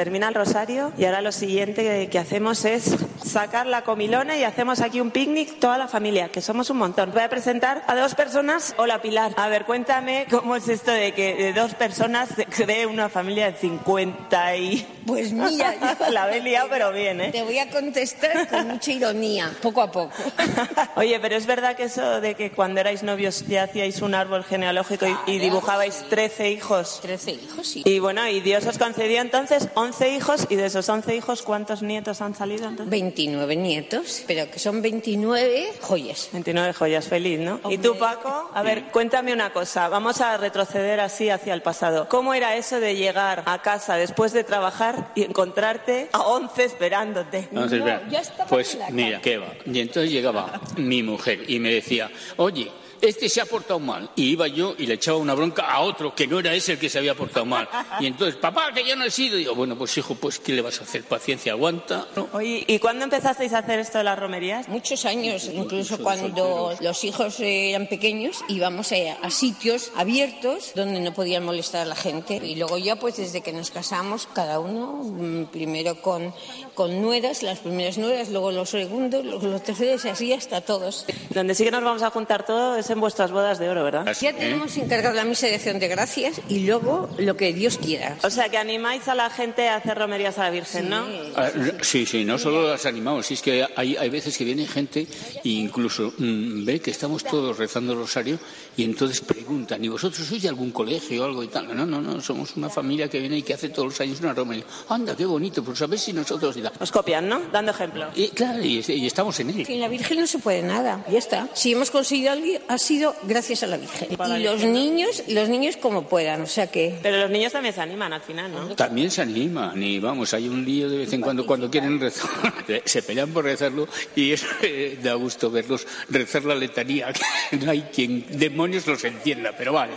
Termina el rosario y ahora lo siguiente que, hacemos es sacar la comilona y hacemos aquí un picnic toda la familia, que somos un montón. Voy a presentar a dos personas. Hola Pilar, a ver, cuéntame cómo es esto de que de dos personas se cree una familia de 50 y... Pues mira, yo la he liado pero bien, ¿eh? Te voy a contestar con mucha ironía, poco a poco. Oye, pero es verdad que eso de que cuando erais novios ya hacíais un árbol genealógico y, y dibujabais 13 hijos. 13 hijos, sí. Y bueno, y Dios os concedió entonces 11 hijos y de esos 11 hijos, ¿cuántos nietos han salido entonces? 29 nietos, pero que son 29 joyas. 29 joyas, feliz, ¿no? ¿Y tú, Paco? A ver, cuéntame una cosa. Vamos a retroceder así hacia el pasado. ¿Cómo era eso de llegar a casa después de trabajar y encontrarte a 11 esperándote? No, ya estaba pues mira. ¿qué va? Y entonces llegaba mi mujer y me decía, oye, este se ha portado mal. Y iba yo y le echaba una bronca a otro que no era ese el que se había portado mal. Y entonces, papá, que yo no he sido. Y digo, bueno, pues hijo, pues ¿qué le vas a hacer? Paciencia, aguanta. ¿no? Oye, ¿y cuándo empezasteis a hacer esto de las romerías? Muchos años, incluso cuando los hijos eran pequeños, íbamos a, a sitios abiertos donde no podían molestar a la gente. Y luego ya, pues desde que nos casamos, cada uno, mm, primero con, con nueras, las primeras nueras, luego los segundos, luego los terceros, y así hasta todos. Donde sí que nos vamos a juntar todo es en vuestras bodas de oro, ¿verdad? Ya tenemos encargado la misa de acción de gracias y luego lo que Dios quiera. O sea, que animáis a la gente a hacer romerías a la Virgen, ¿no? Ah, Sí, sí, no solo las animamos, es que hay, hay veces que viene gente e incluso mm, ve que estamos todos rezando el rosario y entonces preguntan, ¿y vosotros sois de algún colegio o algo y tal? No, no, no, somos una familia que viene y que hace todos los años una romería. Anda, qué bonito, pues a ver si nosotros y tal. Os copian, ¿no? Dando ejemplo. Y claro, y, y estamos en ello. Sin la Virgen no se puede nada, ya está. Si hemos conseguido algo, ha sido gracias a la Virgen. Para la Y los Virgen, niños, los niños como puedan, o sea que... Pero los niños también se animan al final, ¿no? También se animan y vamos, hay un lío de vez en cuando cuando quieren rezar, se pelean por rezarlo y es, eh, da gusto verlos rezar la letanía, que no hay quien demonios los entienda, pero vale.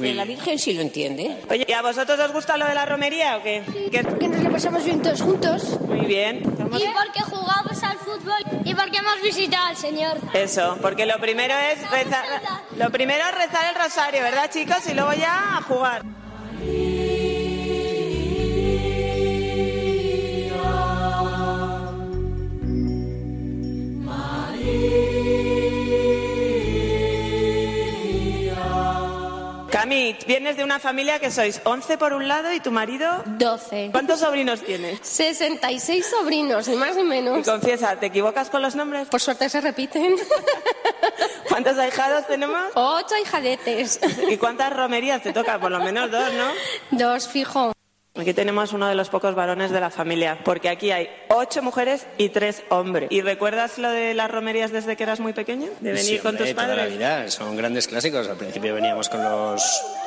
Que la. Virgen sí lo entiende. Oye, ¿y a vosotros os gusta lo de la romería o qué? ¿Qué- Que nos lo pasamos bien todos juntos. Muy bien. Y porque jugamos al fútbol y porque hemos visitado al Señor. Eso, porque lo primero es rezar, lo primero es rezar el rosario, ¿verdad, chicos? Y luego ya a jugar. Vienes de una familia que sois 11 por un lado y tu marido 12. ¿Cuántos sobrinos tienes? 66 sobrinos, ni más ni menos. Y confiesa, ¿te equivocas con los nombres? Por suerte se repiten. ¿Cuántos ahijados tenemos? Ocho ahijadetes. ¿Y cuántas romerías te toca? Por lo menos dos, ¿no? Dos, fijo. Aquí tenemos uno de los pocos varones de la familia, porque aquí hay ocho mujeres y tres hombres. ¿Y recuerdas lo de las romerías desde que eras muy pequeño? ¿De venir Sí, con tus toda la padres? vida. Son grandes clásicos. Al principio veníamos con los,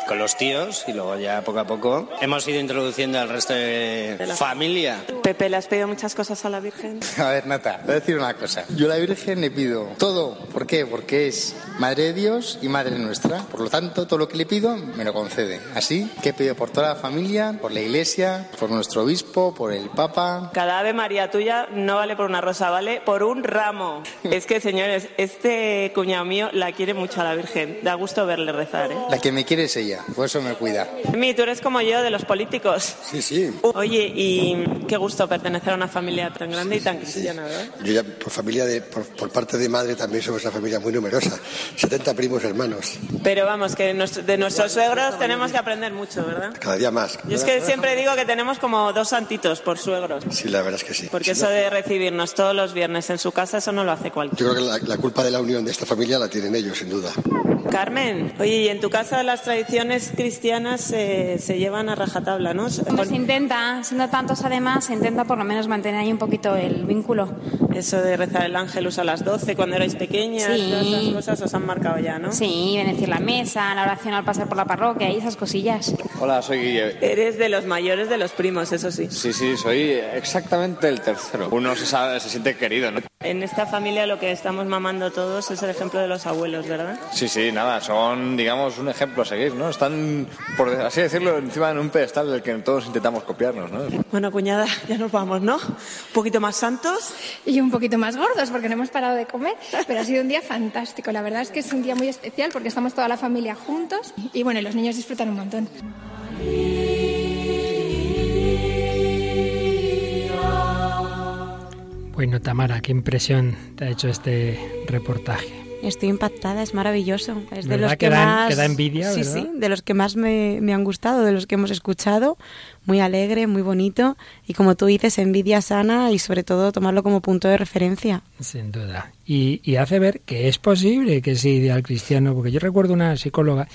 con los tíos y luego ya poco a poco hemos ido introduciendo al resto de, De la- familia. Pepe, ¿le has pedido muchas cosas a la Virgen? A ver, Nata, voy a decir una cosa. Yo a la Virgen le pido todo. ¿Por qué? Porque es Madre de Dios y Madre nuestra. Por lo tanto, todo lo que le pido me lo concede. Así que pido por toda la familia, por la Iglesia, por nuestro obispo, por el Papa. Cada Ave María tuya no vale por una rosa, vale por un ramo. Es que, señores, este cuñado mío la quiere mucho a la Virgen. Da gusto verle rezar, ¿eh? La que me quiere es ella, por eso me cuida. Mi, tú eres como yo de los políticos. Sí, sí. Oye, y qué gusto pertenecer a una familia tan grande y tan cristiana, ¿verdad? Yo ya por familia de, por, por parte de madre también somos una familia muy numerosa. 70 primos hermanos. Pero vamos, que nuestro- de nuestros suegros tenemos que aprender mucho, ¿verdad? Cada día más. Yo es que siempre digo que tenemos como dos santitos por suegros. Sí, la verdad es que sí. Porque Sí, eso no, de recibirnos todos los viernes en su casa, eso no lo hace Yo cualquiera. creo que la, la culpa de la unión de esta familia la tienen ellos, sin duda. Carmen, oye, y en tu casa las tradiciones cristianas eh, se llevan a rajatabla, ¿no? Pues se intenta, siendo tantos además, se intenta por lo menos mantener ahí un poquito el vínculo. Eso de rezar el ángelus a las 12 cuando erais pequeñas, Sí. todas esas cosas os han marcado ya, ¿no? Sí, bendecir la mesa, la oración al pasar por la parroquia y esas cosillas. Hola, soy Guille. Eres de los mayores de los primos, eso sí. Sí, sí, soy exactamente el tercero. Uno se, sabe- se siente querido, ¿no? En esta familia lo que estamos mamando todos es el ejemplo de los abuelos, ¿verdad? Sí, sí, nada, son, digamos, un ejemplo a seguir, ¿no? Están, por así decirlo, encima en un pedestal del que todos intentamos copiarnos, ¿no? Bueno, cuñada, ya nos vamos, ¿no? Un poquito más santos. Y un poquito más gordos porque no hemos parado de comer, pero ha sido un día fantástico. La verdad es que es un día muy especial porque estamos toda la familia juntos y bueno, los niños disfrutan un montón. Bueno, Tamara, qué impresión te ha hecho este reportaje. Estoy impactada, es maravilloso. Es de ¿Verdad los que que, da- más. que da envidia, sí, verdad? sí, de los que más me, me han gustado, de los que hemos escuchado. Muy alegre, muy bonito. Y como tú dices, envidia sana y sobre todo tomarlo como punto de referencia. Sin duda. Y, y hace ver que es posible que ese ideal cristiano, porque yo recuerdo una psicóloga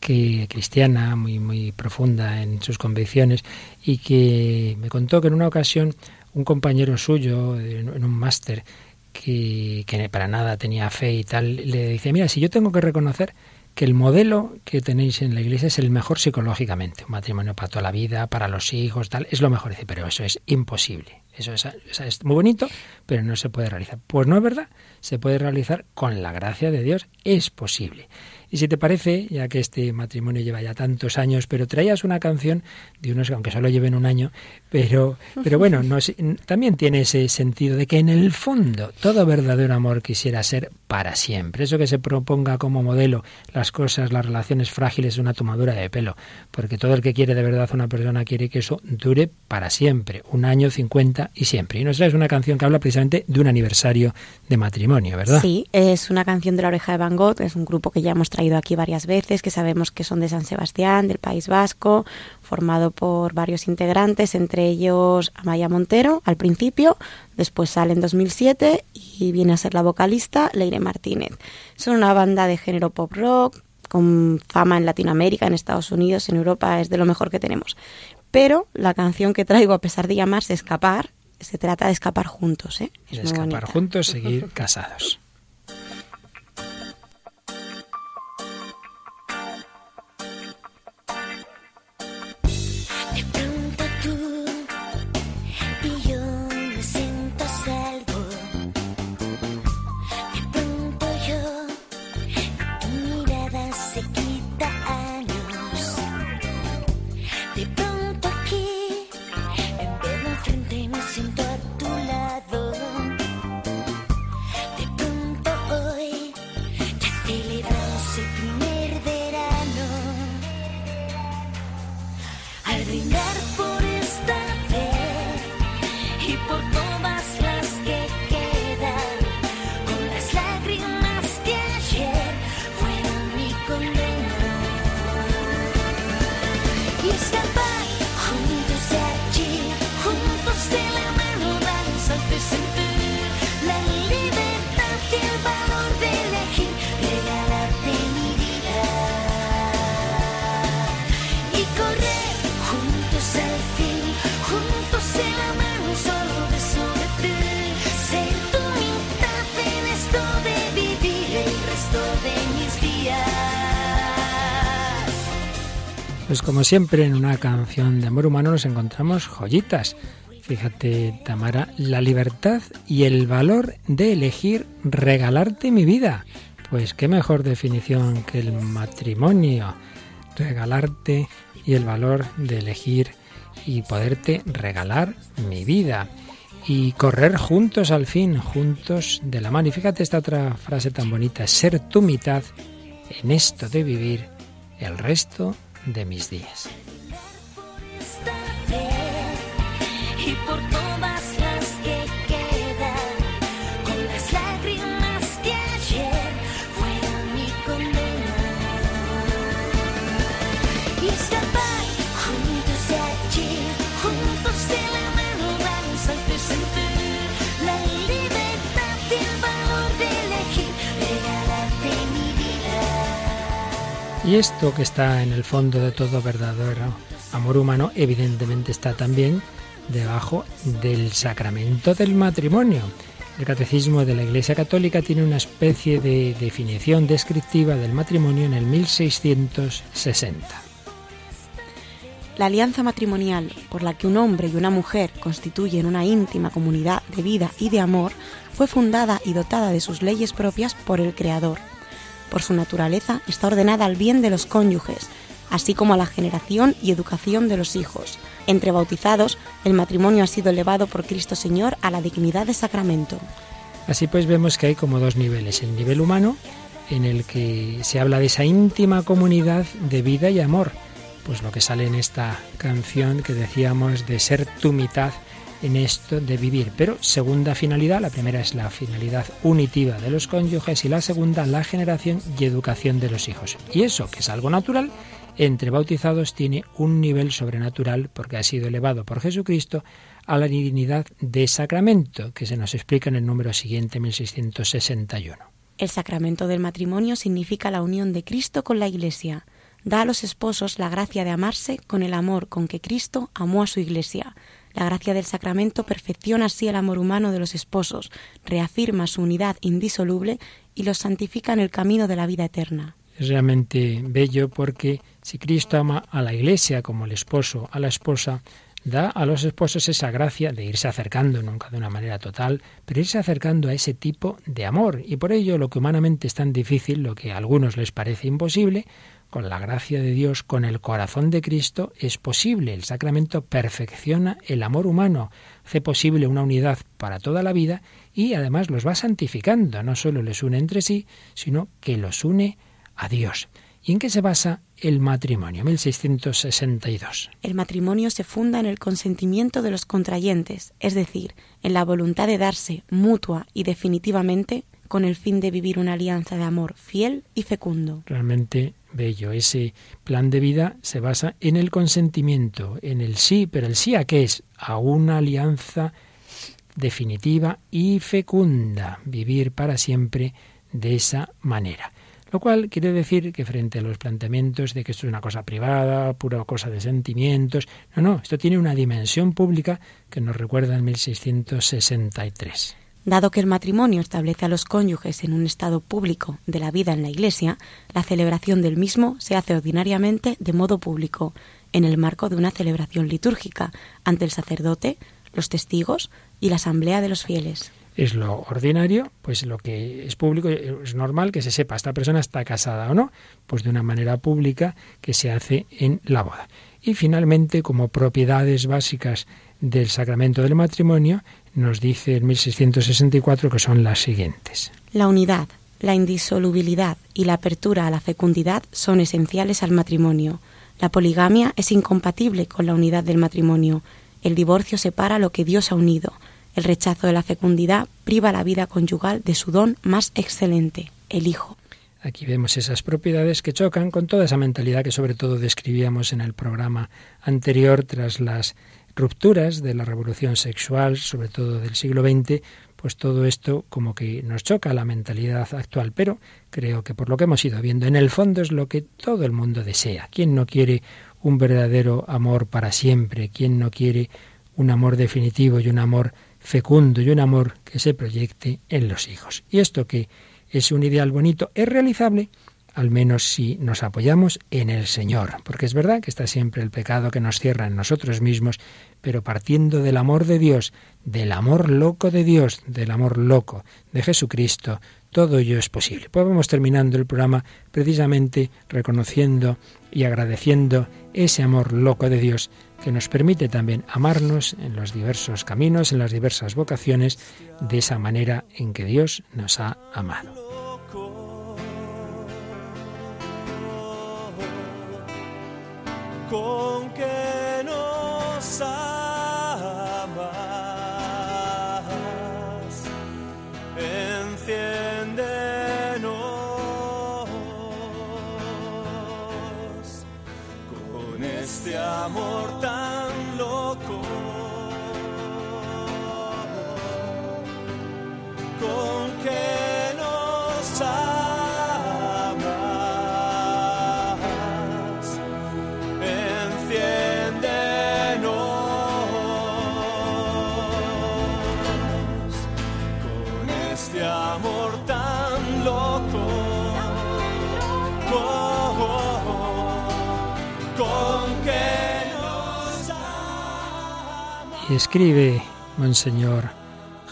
que cristiana, muy, muy profunda en sus convicciones, y que me contó que en una ocasión un compañero suyo, en, un máster, que, para nada tenía fe y tal, le dice, mira, si yo tengo que reconocer que el modelo que tenéis en la iglesia es el mejor psicológicamente, un matrimonio para toda la vida, para los hijos, tal, es lo mejor. Dice, pero eso es imposible. Eso es, o sea, es muy bonito, pero no se puede realizar. Pues no es verdad, se puede realizar con la gracia de Dios, es posible. Y si te parece, ya que este matrimonio lleva ya tantos años, pero traías una canción de unos, aunque solo lleven un año, pero, pero bueno, no, es- también tiene ese sentido de que en el fondo todo verdadero amor quisiera ser para siempre. Eso que se proponga como modelo las cosas, las relaciones frágiles de una tomadura de pelo, porque todo el que quiere de verdad a una persona quiere que eso dure para siempre, un año, 50 y siempre. Y nos traes una canción que habla precisamente de un aniversario de matrimonio, ¿verdad? Sí, es una canción de la oreja de Van Gogh, es un grupo que ya hemos traído aquí varias veces, que sabemos que son de San Sebastián, del País Vasco, formado por varios integrantes, entre ellos Amaya Montero al principio, después sale en 2007 y viene a ser la vocalista Leire Martínez. Son una banda de género pop rock, con fama en Latinoamérica, en Estados Unidos, en Europa, es de lo mejor que tenemos. Pero la canción que traigo, a pesar de llamarse Escapar, se trata de escapar juntos, ¿eh? Es De muy escapar bonita. juntos, seguir casados. Como siempre en una canción de amor humano nos encontramos joyitas. Fíjate, Tamara, la libertad y el valor de elegir regalarte mi vida. Pues qué mejor definición que el matrimonio. Regalarte y el valor de elegir y poderte regalar mi vida. Y correr juntos al fin, juntos de la mano. Y fíjate esta otra frase tan bonita, ser tu mitad en esto de vivir el resto de mis días. Y esto que está en el fondo de todo verdadero amor humano, evidentemente está también debajo del sacramento del matrimonio. El catecismo de la Iglesia Católica tiene una especie de definición descriptiva del matrimonio en el 1660. La alianza matrimonial por la que un hombre y una mujer constituyen una íntima comunidad de vida y de amor fue fundada y dotada de sus leyes propias por el Creador. Por su naturaleza está ordenada al bien de los cónyuges, así como a la generación y educación de los hijos. Entre bautizados, el matrimonio ha sido elevado por Cristo Señor a la dignidad de sacramento. Así pues vemos que hay como dos niveles. El nivel humano, en el que se habla de esa íntima comunidad de vida y amor. Pues lo que sale en esta canción que decíamos de ser tu mitad en esto de vivir. Pero segunda finalidad, la primera es la finalidad unitiva de los cónyuges y la segunda la generación y educación de los hijos. Y eso, que es algo natural, entre bautizados tiene un nivel sobrenatural porque ha sido elevado por Jesucristo a la dignidad de sacramento, que se nos explica en el número siguiente, 1661. El sacramento del matrimonio significa la unión de Cristo con la Iglesia. Da a los esposos la gracia de amarse con el amor con que Cristo amó a su Iglesia. La gracia del sacramento perfecciona así el amor humano de los esposos, reafirma su unidad indisoluble y los santifica en el camino de la vida eterna. Es realmente bello porque si Cristo ama a la Iglesia como el esposo a la esposa, da a los esposos esa gracia de irse acercando, nunca de una manera total, pero irse acercando a ese tipo de amor. Y por ello lo que humanamente es tan difícil, lo que a algunos les parece imposible, con la gracia de Dios, con el corazón de Cristo, es posible. El sacramento perfecciona el amor humano, hace posible una unidad para toda la vida y además los va santificando. No solo les une entre sí, sino que los une a Dios. ¿Y en qué se basa el matrimonio? 1662. El matrimonio se funda en el consentimiento de los contrayentes, es decir, en la voluntad de darse mutua y definitivamente con el fin de vivir una alianza de amor fiel y fecundo. Realmente bello. Ese plan de vida se basa en el consentimiento, en el sí, pero el sí a qué es? A una alianza definitiva y fecunda, vivir para siempre de esa manera. Lo cual quiere decir que frente a los planteamientos de que esto es una cosa privada, pura cosa de sentimientos, no, no, esto tiene una dimensión pública que nos recuerda en 1663. Dado que el matrimonio establece a los cónyuges en un estado público de la vida en la Iglesia, la celebración del mismo se hace ordinariamente de modo público, en el marco de una celebración litúrgica, ante el sacerdote, los testigos y la asamblea de los fieles es lo ordinario, pues lo que es público es normal que se sepa esta persona está casada o no, pues de una manera pública que se hace en la boda. Y finalmente, como propiedades básicas del sacramento del matrimonio, nos dice en 1664 que son las siguientes. La unidad, la indisolubilidad y la apertura a la fecundidad son esenciales al matrimonio. La poligamia es incompatible con la unidad del matrimonio. El divorcio separa lo que Dios ha unido. El rechazo de la fecundidad priva la vida conyugal de su don más excelente, el hijo. Aquí vemos esas propiedades que chocan con toda esa mentalidad que sobre todo describíamos en el programa anterior tras las rupturas de la revolución sexual, sobre todo del siglo XX, pues todo esto como que nos choca la mentalidad actual, pero creo que por lo que hemos ido viendo, en el fondo es lo que todo el mundo desea. ¿Quién no quiere un verdadero amor para siempre? ¿Quién no quiere un amor definitivo y un amor fecundo y un amor que se proyecte en los hijos? Y esto que es un ideal bonito, es realizable al menos si nos apoyamos en el Señor, porque es verdad que está siempre el pecado que nos cierra en nosotros mismos, pero partiendo del amor de Dios, del amor loco de Dios, del amor loco de Jesucristo, todo ello es posible. Pues vamos terminando el programa precisamente reconociendo y agradeciendo ese amor loco de Dios que nos permite también amarnos en los diversos caminos, en las diversas vocaciones, de esa manera en que Dios nos ha amado. Con que nos amas. Enciéndenos con este amor tan loco. Y escribe Monseñor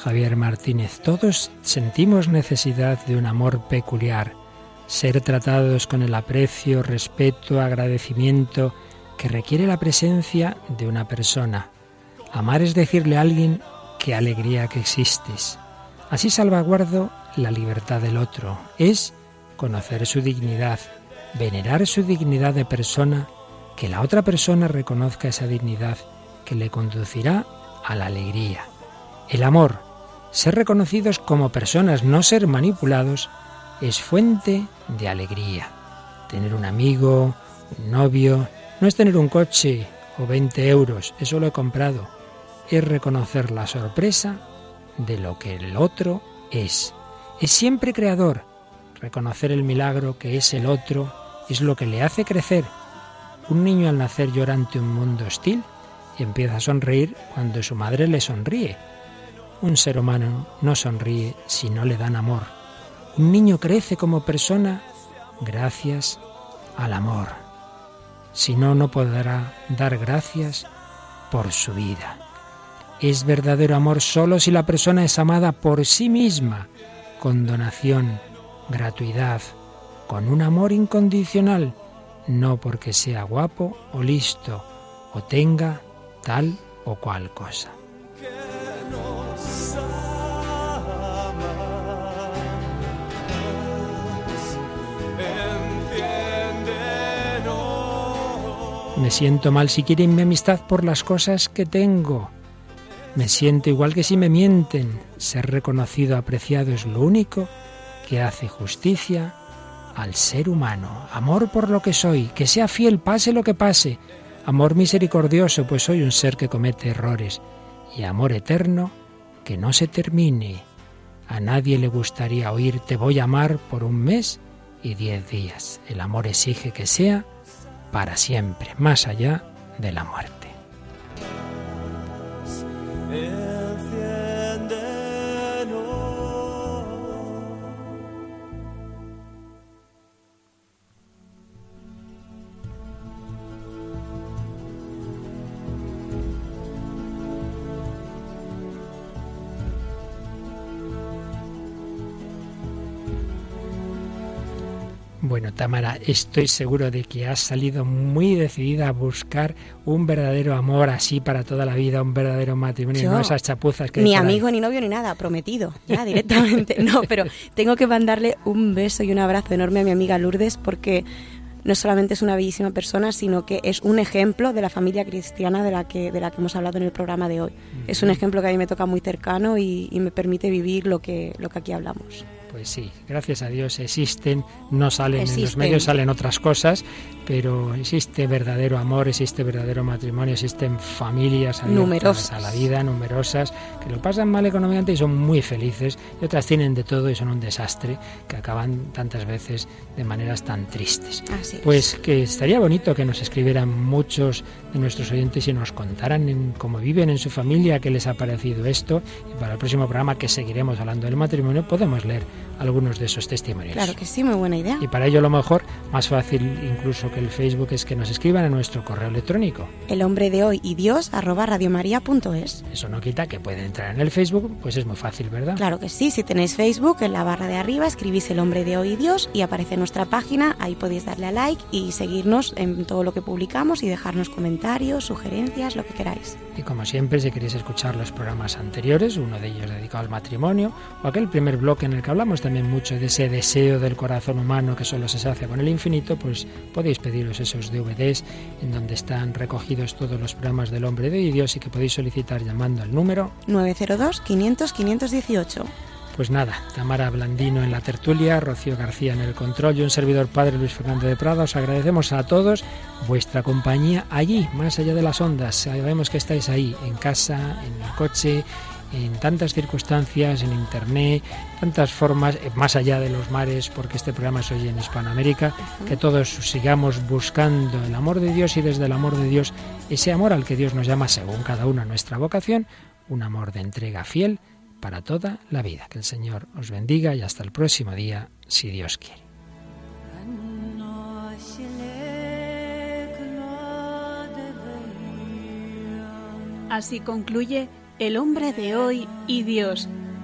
Javier Martínez, todos sentimos necesidad de un amor peculiar, ser tratados con el aprecio, respeto, agradecimiento que requiere la presencia de una persona. Amar es decirle a alguien qué alegría que existes. Así salvaguardo la libertad del otro. Es conocer su dignidad, venerar su dignidad de persona, que la otra persona reconozca esa dignidad que le conducirá a la alegría. El amor, ser reconocidos como personas, no ser manipulados, es fuente de alegría. Tener un amigo, un novio, no es tener un coche o 20 euros, eso lo he comprado. Es reconocer la sorpresa de lo que el otro es. Es siempre creador. Reconocer el milagro que es el otro es lo que le hace crecer. Un niño al nacer llora ante un mundo hostil y empieza a sonreír cuando su madre le sonríe. Un ser humano no sonríe si no le dan amor. Un niño crece como persona gracias al amor. Si no, no podrá dar gracias por su vida. Es verdadero amor solo si la persona es amada por sí misma, con donación, gratuidad, con un amor incondicional, no porque sea guapo o listo o tenga tal o cual cosa. Me siento mal si quieren mi amistad por las cosas que tengo. Me siento igual que si me mienten. Ser reconocido, apreciado es lo único que hace justicia al ser humano. Amor por lo que soy, que sea fiel, pase lo que pase. Amor misericordioso, pues soy un ser que comete errores. Y amor eterno, que no se termine. A nadie le gustaría oír te voy a amar por un mes y diez días. El amor exige que sea para siempre, más allá de la muerte. Bueno, Tamara, estoy seguro de que has salido muy decidida a buscar un verdadero amor así para toda la vida, un verdadero matrimonio, Yo, no esas chapuzas que Ni ahí. amigo, ni novio, ni nada, prometido, ya directamente. No, pero tengo que mandarle un beso y un abrazo enorme a mi amiga Lourdes porque no solamente es una bellísima persona, sino que es un ejemplo de la familia cristiana de la que, de la que hemos hablado en el programa de hoy. Es un ejemplo que a mí me toca muy cercano y, y me permite vivir lo que, lo que aquí hablamos. Pues sí, gracias a Dios existen, no salen en los medios, salen otras cosas, pero existe verdadero amor, existe verdadero matrimonio, existen familias Numerosas. a la vida, numerosas, que lo pasan mal económicamente y son muy felices, y otras tienen de todo y son un desastre, que acaban tantas veces de maneras tan tristes. Así es. Pues que estaría bonito que nos escribieran muchos de nuestros oyentes y nos contaran en cómo viven en su familia, qué les ha parecido esto. Y para el próximo programa que seguiremos hablando del matrimonio, podemos leer algunos de esos testimonios. Claro que sí, muy buena idea. Y para ello lo mejor, más fácil incluso que el Facebook, es que nos escriban a nuestro correo electrónico. El hombre de hoy y Dios arroba radiomaria.es. Eso no quita que pueden entrar en el Facebook, pues es muy fácil, ¿verdad? Claro que sí, si tenéis Facebook, en la barra de arriba escribís el hombre de hoy y Dios y aparece nuestra página, ahí podéis darle a like y seguirnos en todo lo que publicamos y dejarnos comentarios, sugerencias, lo que queráis. Y como siempre, si queréis escuchar los programas anteriores, uno de ellos dedicado al matrimonio, o aquel primer bloque en el que hablamos también mucho de ese deseo del corazón humano que solo se sacia con el infinito, pues podéis pediros esos DVDs en donde están recogidos todos los programas del hombre de Dios y que podéis solicitar llamando al número 902-500-518. Pues nada, Tamara Blandino en la tertulia, Rocío García en el control y un servidor padre Luis Fernando de Prada. Os agradecemos a todos vuestra compañía allí, más allá de las ondas. Sabemos que estáis ahí, en casa, en el coche, en tantas circunstancias, en internet, tantas formas, eh, más allá de los mares, porque este programa se oye en Hispanoamérica, que todos sigamos buscando el amor de Dios y desde el amor de Dios, ese amor al que Dios nos llama según cada una nuestra vocación, un amor de entrega fiel para toda la vida. Que el Señor os bendiga y hasta el próximo día, si Dios quiere. Así concluye El hombre de hoy y Dios,